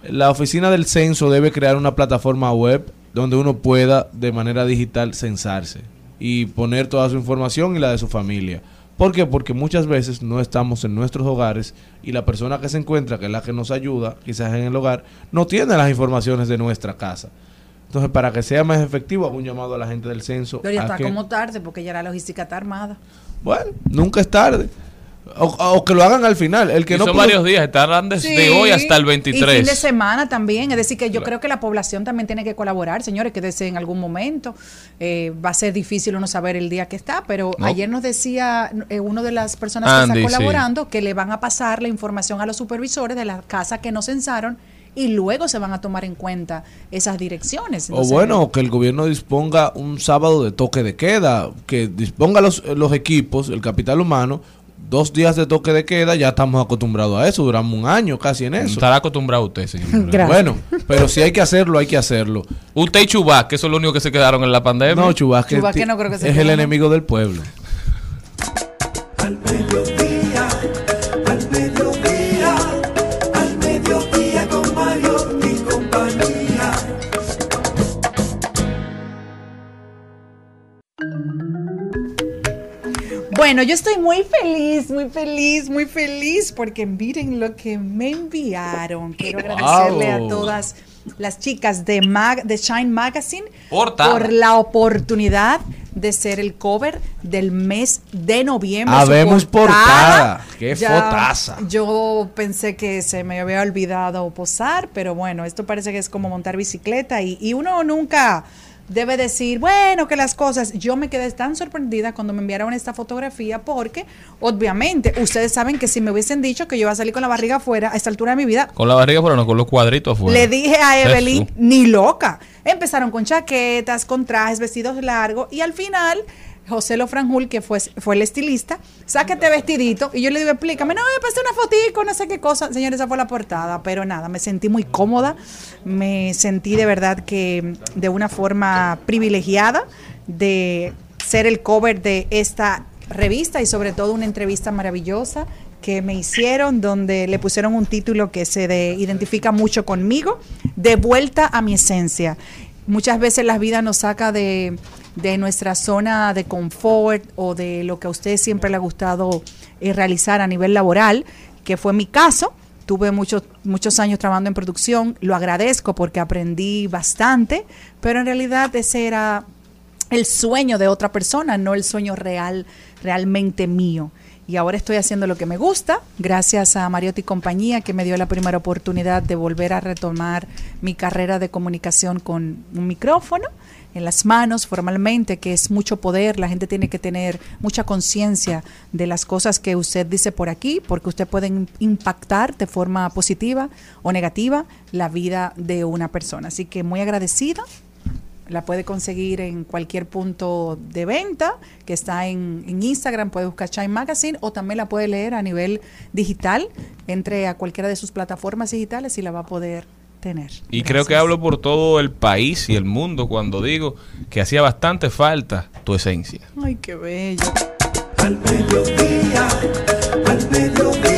la oficina del censo debe crear una plataforma web donde uno pueda de manera digital censarse y poner toda su información y la de su familia. ¿Por qué? Porque muchas veces no estamos en nuestros hogares y la persona que se encuentra, que es la que nos ayuda, quizás en el hogar, no tiene las informaciones de nuestra casa. Entonces, para que sea más efectivo, hago un llamado a la gente del censo. Pero ya está que- como tarde porque ya la logística está armada. Bueno, nunca es tarde. O, o que lo hagan al final. El que Y no son pudo- varios días, estarán desde Sí, hoy hasta el Y fin de 23. semana también. Es decir, que yo creo que la población también tiene que colaborar, señores, que desde en algún momento eh, va a ser difícil uno saber el día que está. Pero No. ayer nos decía eh, una de las personas que Andy, está colaborando que le van a pasar la información a los supervisores de la casa que no censaron y luego se van a tomar en cuenta esas direcciones. O bueno, que el gobierno disponga un sábado de toque de queda, que disponga los, los equipos, el capital humano, dos días de toque de queda, ya estamos acostumbrados a eso, duramos un año casi en eso. Estará acostumbrado usted, señor. Gracias. Bueno, pero si hay que hacerlo, hay que hacerlo. Usted y Chubá, que son los únicos que se quedaron en la pandemia. No, Chubasque ti- no creo que se es quede, el enemigo del pueblo. Al Bueno, yo estoy muy feliz, muy feliz, muy feliz porque miren lo que me enviaron. Quiero agradecerle a Wow. todas las chicas de, Mag de Shine Magazine Portada. por la oportunidad de ser el cover del mes de noviembre. Habemos Su portada. Qué Ya fotaza. Yo pensé que se me había olvidado posar, pero bueno, esto parece que es como montar bicicleta y, y uno nunca debe decir, bueno, que las cosas, yo me quedé tan sorprendida cuando me enviaron esta fotografía porque obviamente ustedes saben que si me hubiesen dicho que yo iba a salir con la barriga afuera a esta altura de mi vida, Con la barriga fuera, no, con los cuadritos afuera. le dije a Evelyn, ni loca. Empezaron con chaquetas, con trajes, vestidos largos y al final José Lofranjul, que fue, fue el estilista, saca este vestidito y yo le digo, explícame, no, me pasé una fotico, no sé qué cosa. Señores, esa fue la portada, pero nada, me sentí muy cómoda, me sentí de verdad que de una forma privilegiada de ser el cover de esta revista y sobre todo una entrevista maravillosa que me hicieron donde le pusieron un título que se de- identifica mucho conmigo, de vuelta a mi esencia. Muchas veces la vida nos saca de, de nuestra zona de confort o de lo que a usted siempre le ha gustado eh, realizar a nivel laboral, que fue mi caso. Tuve muchos, muchos años trabajando en producción, lo agradezco porque aprendí bastante, pero en realidad ese era el sueño de otra persona, no el sueño real, realmente mío. Y ahora estoy haciendo lo que me gusta, gracias a Mariotti compañía, que me dio la primera oportunidad de volver a retomar mi carrera de comunicación con un micrófono en las manos formalmente, que es mucho poder. La gente tiene que tener mucha conciencia de las cosas que usted dice por aquí, porque usted puede im- impactar de forma positiva o negativa la vida de una persona. Así que muy agradecida la puede conseguir en cualquier punto de venta que está en, en Instagram, puede buscar Shine Magazine o también la puede leer a nivel digital, entre a cualquiera de sus plataformas digitales y la va a poder tener. Y creo que hablo por todo el país y el mundo cuando digo que hacía bastante falta tu esencia. Ay, qué bello. Al mediodía, al mediodía,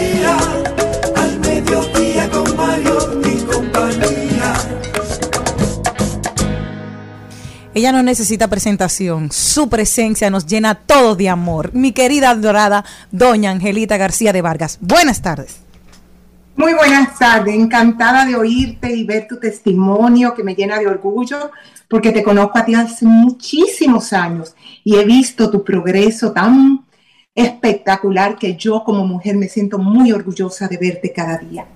Ella no necesita presentación, su presencia nos llena todo de amor. Mi querida adorada doña Angelita García de Vargas. Buenas tardes. Muy buenas tardes, encantada de oírte y ver tu testimonio que me llena de orgullo porque te conozco a ti hace muchísimos años y he visto tu progreso tan espectacular que yo como mujer me siento muy orgullosa de verte cada día.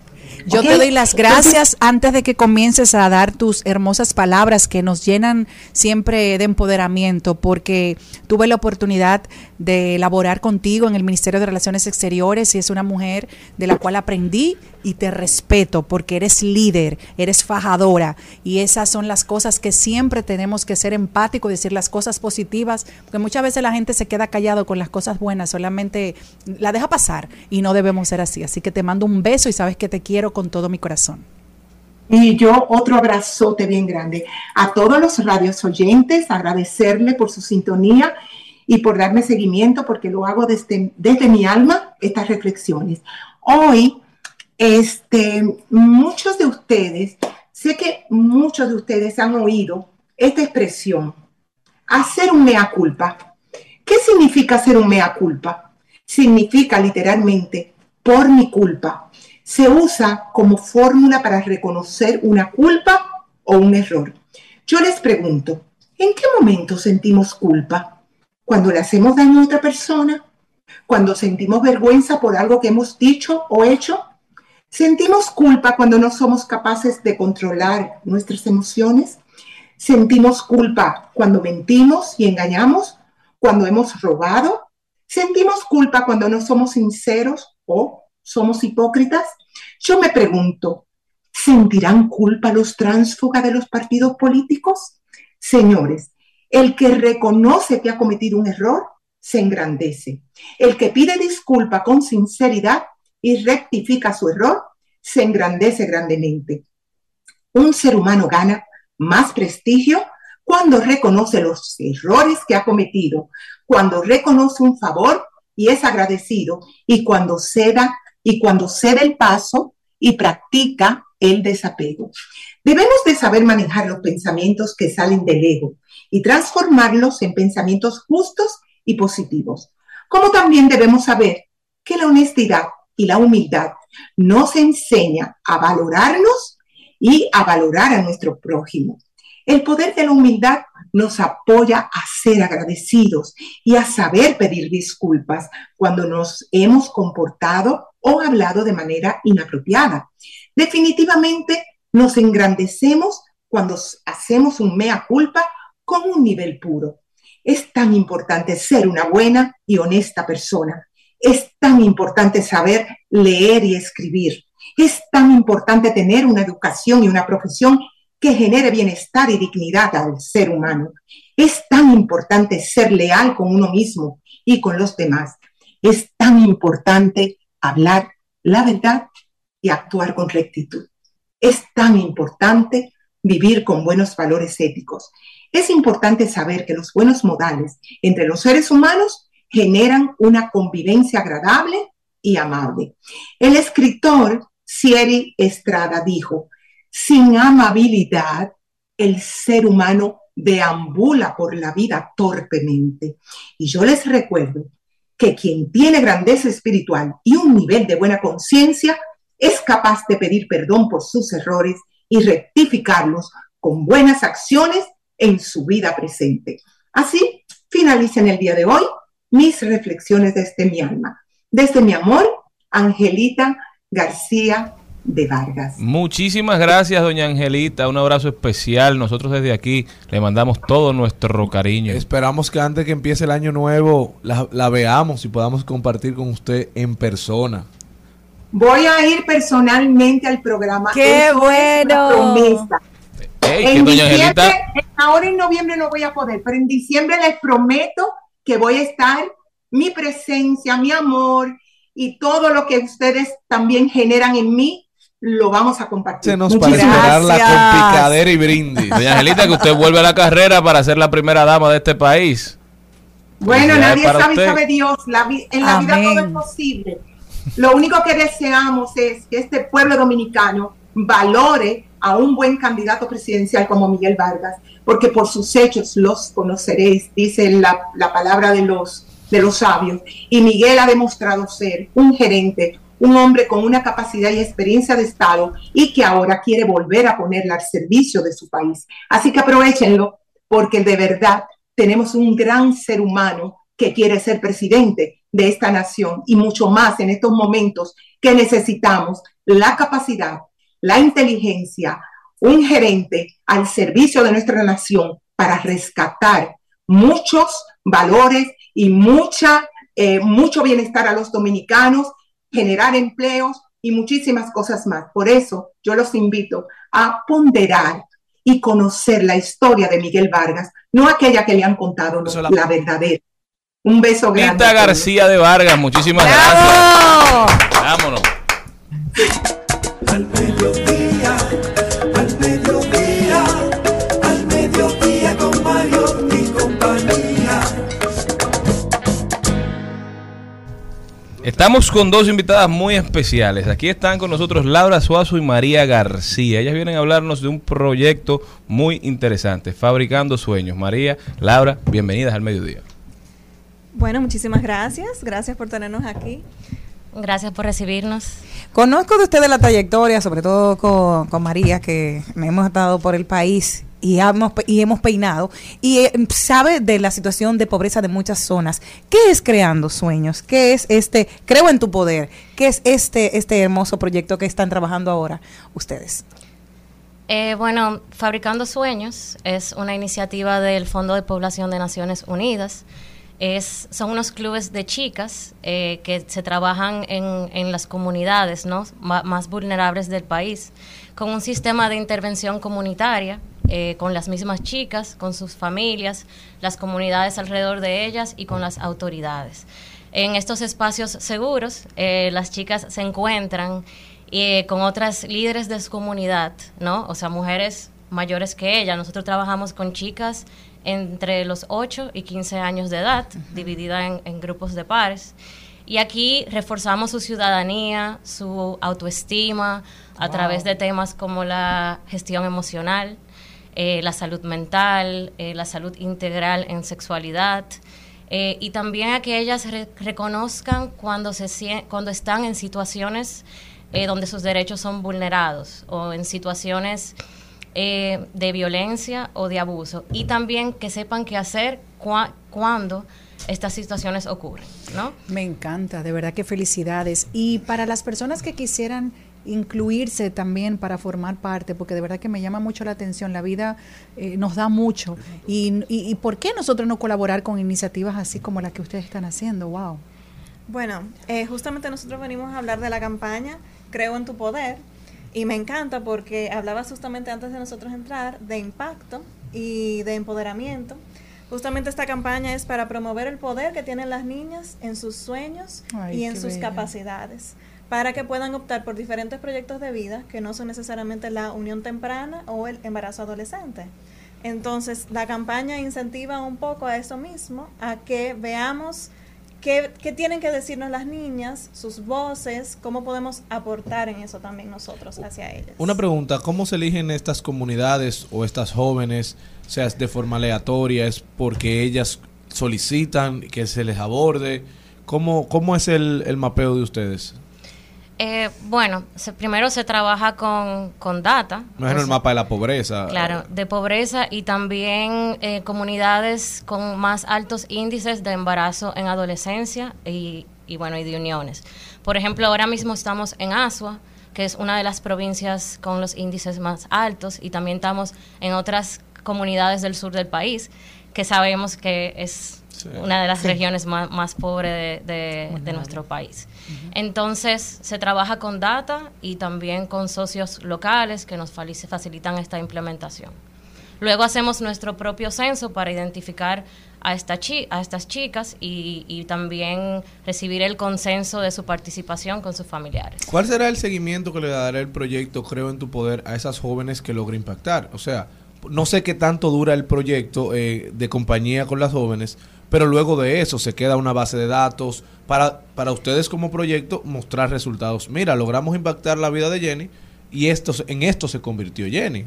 Yo te doy las gracias antes de que comiences a dar tus hermosas palabras que nos llenan siempre de empoderamiento, porque tuve la oportunidad de elaborar contigo en el Ministerio de Relaciones Exteriores y es una mujer de la cual aprendí y te respeto porque eres líder, eres fajadora y esas son las cosas que siempre tenemos que ser empáticos, decir las cosas positivas, porque muchas veces la gente se queda callado con las cosas buenas, solamente la deja pasar y no debemos ser así. Así que te mando un beso y sabes que te quiero con todo mi corazón. Y yo otro abrazote bien grande a todos los radios oyentes, agradecerle por su sintonía y por darme seguimiento, porque lo hago desde, desde mi alma, estas reflexiones. Hoy, este, muchos de ustedes, sé que muchos de ustedes han oído esta expresión, hacer un mea culpa. ¿Qué significa hacer un mea culpa? Significa literalmente por mi culpa se usa como fórmula para reconocer una culpa o un error. Yo les pregunto, ¿en qué momento sentimos culpa? ¿Cuando le hacemos daño a otra persona? ¿Cuando sentimos vergüenza por algo que hemos dicho o hecho? ¿Sentimos culpa cuando no somos capaces de controlar nuestras emociones? ¿Sentimos culpa cuando mentimos y engañamos? ¿Cuando hemos robado? ¿Sentimos culpa cuando no somos sinceros o somos hipócritas? Yo me pregunto, ¿sentirán culpa los tránsfugas de los partidos políticos? Señores, el que reconoce que ha cometido un error se engrandece. El que pide disculpa con sinceridad y rectifica su error, se engrandece grandemente. Un ser humano gana más prestigio cuando reconoce los errores que ha cometido, cuando reconoce un favor y es agradecido, y cuando ceda y cuando cede el paso y practica el desapego. Debemos de saber manejar los pensamientos que salen del ego y transformarlos en pensamientos justos y positivos. Como también debemos saber que la honestidad y la humildad nos enseña a valorarnos y a valorar a nuestro prójimo. El poder de la humildad nos apoya a ser agradecidos y a saber pedir disculpas cuando nos hemos comportado o hablado de manera inapropiada. Definitivamente nos engrandecemos cuando hacemos un mea culpa con un nivel puro. Es tan importante ser una buena y honesta persona. Es tan importante saber leer y escribir. Es tan importante tener una educación y una profesión que genere bienestar y dignidad al ser humano. Es tan importante ser leal con uno mismo y con los demás. Es tan importante hablar la verdad y actuar con rectitud. Es tan importante vivir con buenos valores éticos. Es importante saber que los buenos modales entre los seres humanos generan una convivencia agradable y amable. El escritor Sieri Estrada dijo, sin amabilidad, el ser humano deambula por la vida torpemente. Y yo les recuerdo que quien tiene grandeza espiritual y un nivel de buena conciencia es capaz de pedir perdón por sus errores y rectificarlos con buenas acciones en su vida presente. Así finaliza en el día de hoy mis reflexiones desde mi alma. Desde mi amor, Angelita García de Vargas. Muchísimas gracias, doña Angelita. Un abrazo especial. Nosotros desde aquí le mandamos todo nuestro cariño. Esperamos que antes que empiece el año nuevo la, la veamos y podamos compartir con usted en persona. Voy a ir personalmente al programa. ¡Qué Eso es una bueno! promesa. Que En doña diciembre, Angelita, ahora en noviembre no voy a poder, pero en diciembre les prometo que voy a estar, mi presencia, mi amor y todo lo que ustedes también generan en mí, lo vamos a compartir. Se nos Muchísimas parece esperar la gracias. con picadera y brindis. doña Angelita, que usted vuelve a la carrera para ser la primera dama de este país. Bueno, nadie sabe usted. sabe Dios. La vi- en la vida todo es posible. Lo único que deseamos es que este pueblo dominicano valore a un buen candidato presidencial como Miguel Vargas, porque por sus hechos los conoceréis, dice la, la palabra de los, de los sabios. Y Miguel ha demostrado ser un gerente, un hombre con una capacidad y experiencia de Estado y que ahora quiere volver a ponerla al servicio de su país. Así que aprovechenlo, porque de verdad tenemos un gran ser humano que quiere ser presidente de esta nación y mucho más en estos momentos que necesitamos la capacidad, la inteligencia, un gerente al servicio de nuestra nación para rescatar muchos valores y mucha, eh, mucho bienestar a los dominicanos, generar empleos y muchísimas cosas más. Por eso yo los invito a ponderar y conocer la historia de Miguel Vargas, no aquella que le han contado, no, la verdadera. Un beso grande. Rita García de Vargas, muchísimas gracias. Vámonos. Estamos con dos invitadas muy especiales. Aquí están con nosotros Laura Suazo y María García. Ellas vienen a hablarnos de un proyecto muy interesante, Fabricando Sueños. María, Laura, bienvenidas al mediodía. Bueno, muchísimas gracias. Gracias por tenernos aquí. Gracias por recibirnos. Conozco de ustedes la trayectoria, sobre todo con, con María, que hemos estado por el país y hemos, y hemos peinado, y eh, sabe de la situación de pobreza de muchas zonas. ¿Qué es Creando Sueños? ¿Qué es este, creo en tu poder? ¿Qué es este, este hermoso proyecto que están trabajando ahora ustedes? Eh, bueno, Fabricando Sueños es una iniciativa del Fondo de Población de Naciones Unidas. Es, son unos clubes de chicas eh, que se trabajan en, en las comunidades ¿no? Más vulnerables del país con un sistema de intervención comunitaria eh, con las mismas chicas, con sus familias, las comunidades alrededor de ellas y con las autoridades. En estos espacios seguros, eh, las chicas se encuentran eh, con otras líderes de su comunidad, ¿no? O sea, mujeres mayores que ella. Nosotros trabajamos con chicas entre los 8 y 15 años de edad, dividida en, en grupos de pares. Y aquí reforzamos su ciudadanía, su autoestima, a Wow. través de temas como la gestión emocional, eh, la salud mental, eh, la salud integral en sexualidad. eh, y también a que ellas re- reconozcan cuando, se, cuando están en situaciones donde sus derechos son vulnerados o en situaciones de violencia o de abuso. Y también que sepan qué hacer cua- cuando estas situaciones ocurren, ¿no? Me encanta, de verdad que felicidades. Y para las personas que quisieran incluirse también para formar parte, porque de verdad que me llama mucho la atención, la vida eh, nos da mucho. Y, y, y por qué nosotros no colaborar con iniciativas así como las que ustedes están haciendo? Wow. Bueno, eh, justamente nosotros venimos a hablar de la campaña Creo en tu poder y me encanta porque hablabas justamente antes de nosotros entrar de impacto y de empoderamiento. Justamente esta campaña es para promover el poder que tienen las niñas en sus sueños Ay, y en sus bella. capacidades para que puedan optar por diferentes proyectos de vida que no son necesariamente la unión temprana o el embarazo adolescente. Entonces, la campaña incentiva un poco a eso mismo, a que veamos qué, qué tienen que decirnos las niñas, sus voces, cómo podemos aportar en eso también nosotros hacia ellas. Una pregunta, ¿cómo se eligen estas comunidades o estas jóvenes? O sea, ¿es de forma aleatoria? ¿Es porque ellas solicitan que se les aborde? ¿Cómo, cómo es el, el mapeo de ustedes? Eh, bueno, se- primero se trabaja con, con data. Me imagino o el mapa de la pobreza. Claro, de pobreza y también eh, comunidades con más altos índices de embarazo en adolescencia y, y bueno, y de uniones. Por ejemplo, ahora mismo estamos en Asua, que es una de las provincias con los índices más altos y también estamos en otras comunidades del sur del país que sabemos que es una de las Sí. regiones más, más pobres de, de- de nuestro país. Entonces, se trabaja con data y también con socios locales que nos facilitan esta implementación. Luego hacemos nuestro propio censo para identificar a, esta chi- a estas chicas y, y también recibir el consenso de su participación con sus familiares. ¿Cuál será el seguimiento que le dará el proyecto Creo en tu Poder a esas jóvenes que logra impactar? O sea, no sé qué tanto dura el proyecto eh, de compañía con las jóvenes, pero luego de eso se queda una base de datos para, para ustedes como proyecto mostrar resultados. Mira, logramos impactar la vida de Jenny y esto, en esto se convirtió Jenny.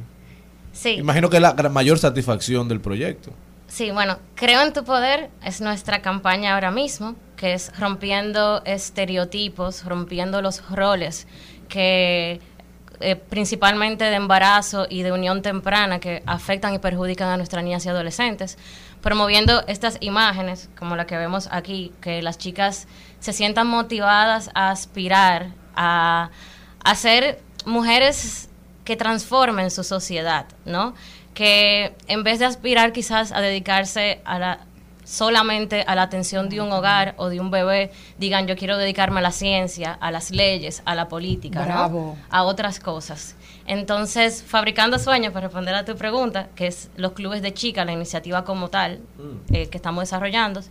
Sí. Imagino que es la mayor satisfacción del proyecto. Sí, bueno, Creo en tu poder es nuestra campaña ahora mismo, que es rompiendo estereotipos, rompiendo los roles que eh, principalmente de embarazo y de unión temprana que afectan y perjudican a nuestras niñas y adolescentes, promoviendo estas imágenes como la que vemos aquí, que las chicas se sientan motivadas a aspirar a, ser mujeres que transformen su sociedad, ¿no? Que en vez de aspirar quizás a dedicarse a la solamente a la atención de un hogar o de un bebé, digan yo quiero dedicarme a la ciencia, a las leyes, a la política, a otras cosas. Entonces, Fabricando Sueños, para responder a tu pregunta, que es los clubes de chicas, la iniciativa como tal eh, que estamos desarrollando,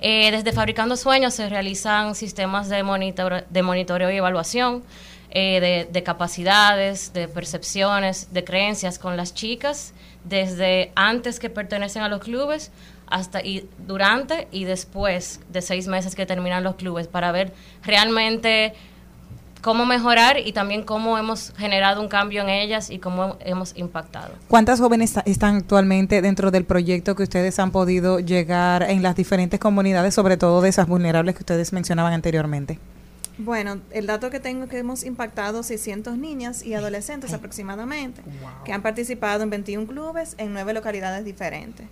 eh, desde Fabricando Sueños se realizan sistemas de, monitor- de monitoreo y evaluación eh, de, de capacidades, de percepciones, de creencias con las chicas, desde antes que pertenecen a los clubes hasta y durante y después de seis meses que terminan los clubes para ver realmente cómo mejorar y también cómo hemos generado un cambio en ellas y cómo hemos impactado. ¿Cuántas jóvenes están actualmente dentro del proyecto que ustedes han podido llegar en las diferentes comunidades, sobre todo de esas vulnerables que ustedes mencionaban anteriormente? Bueno, el dato que tengo es que hemos impactado 600 niñas y adolescentes aproximadamente, que han participado en 21 clubes en nueve localidades diferentes.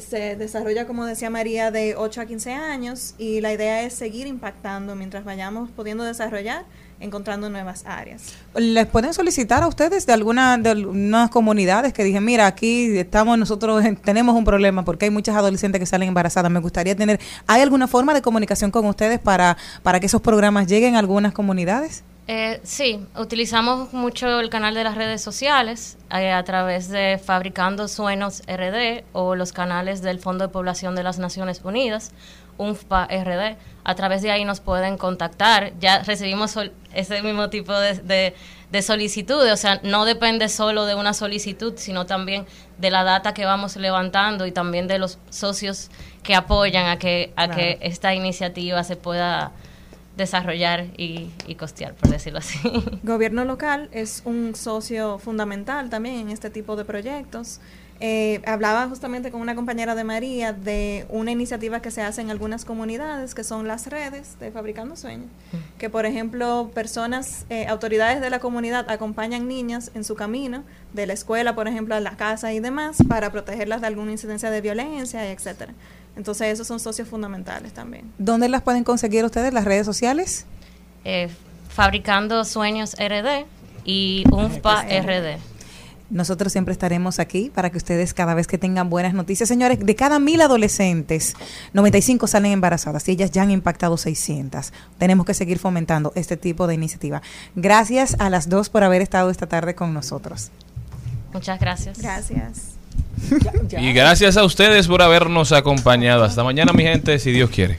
Se desarrolla, como decía María, de 8 a 15 años y la idea es seguir impactando mientras vayamos pudiendo desarrollar, encontrando nuevas áreas. ¿Les pueden solicitar a ustedes de alguna de algunas comunidades que digan, mira, aquí estamos nosotros, en- tenemos un problema porque hay muchas adolescentes que salen embarazadas? Me gustaría tener, ¿hay alguna forma de comunicación con ustedes para, para que esos programas lleguen a algunas comunidades? Eh, sí, utilizamos mucho el canal de las redes sociales eh, a través de Fabricando Sueños RD o los canales del Fondo de Población de las Naciones Unidas, UNFPA RD. A través de ahí nos pueden contactar. Ya recibimos ese mismo tipo de, de, de solicitudes, o sea, no depende solo de una solicitud, sino también de la data que vamos levantando y también de los socios que apoyan a que, a que esta iniciativa se pueda desarrollar y, y costear, por decirlo así. Gobierno local es un socio fundamental también en este tipo de proyectos. Eh, hablaba justamente con una compañera de María de una iniciativa que se hace en algunas comunidades, que son las redes de Fabricando Sueños, que por ejemplo personas, eh, autoridades de la comunidad acompañan niñas en su camino, de la escuela, por ejemplo, a la casa y demás, para protegerlas de alguna incidencia de violencia, etcétera. Entonces esos son socios fundamentales también. ¿Dónde las pueden conseguir ustedes? ¿Las redes sociales? Eh, Fabricando Sueños RD y UNFPA RD. Nosotros siempre estaremos aquí para que ustedes cada vez que tengan buenas noticias, señores, de cada mil adolescentes, 95 salen embarazadas y ellas ya han impactado 600. Tenemos que seguir fomentando este tipo de iniciativa. Gracias a las dos por haber estado esta tarde con nosotros. Muchas gracias. Gracias. Y gracias a ustedes por habernos acompañado. Hasta mañana, mi gente, si Dios quiere.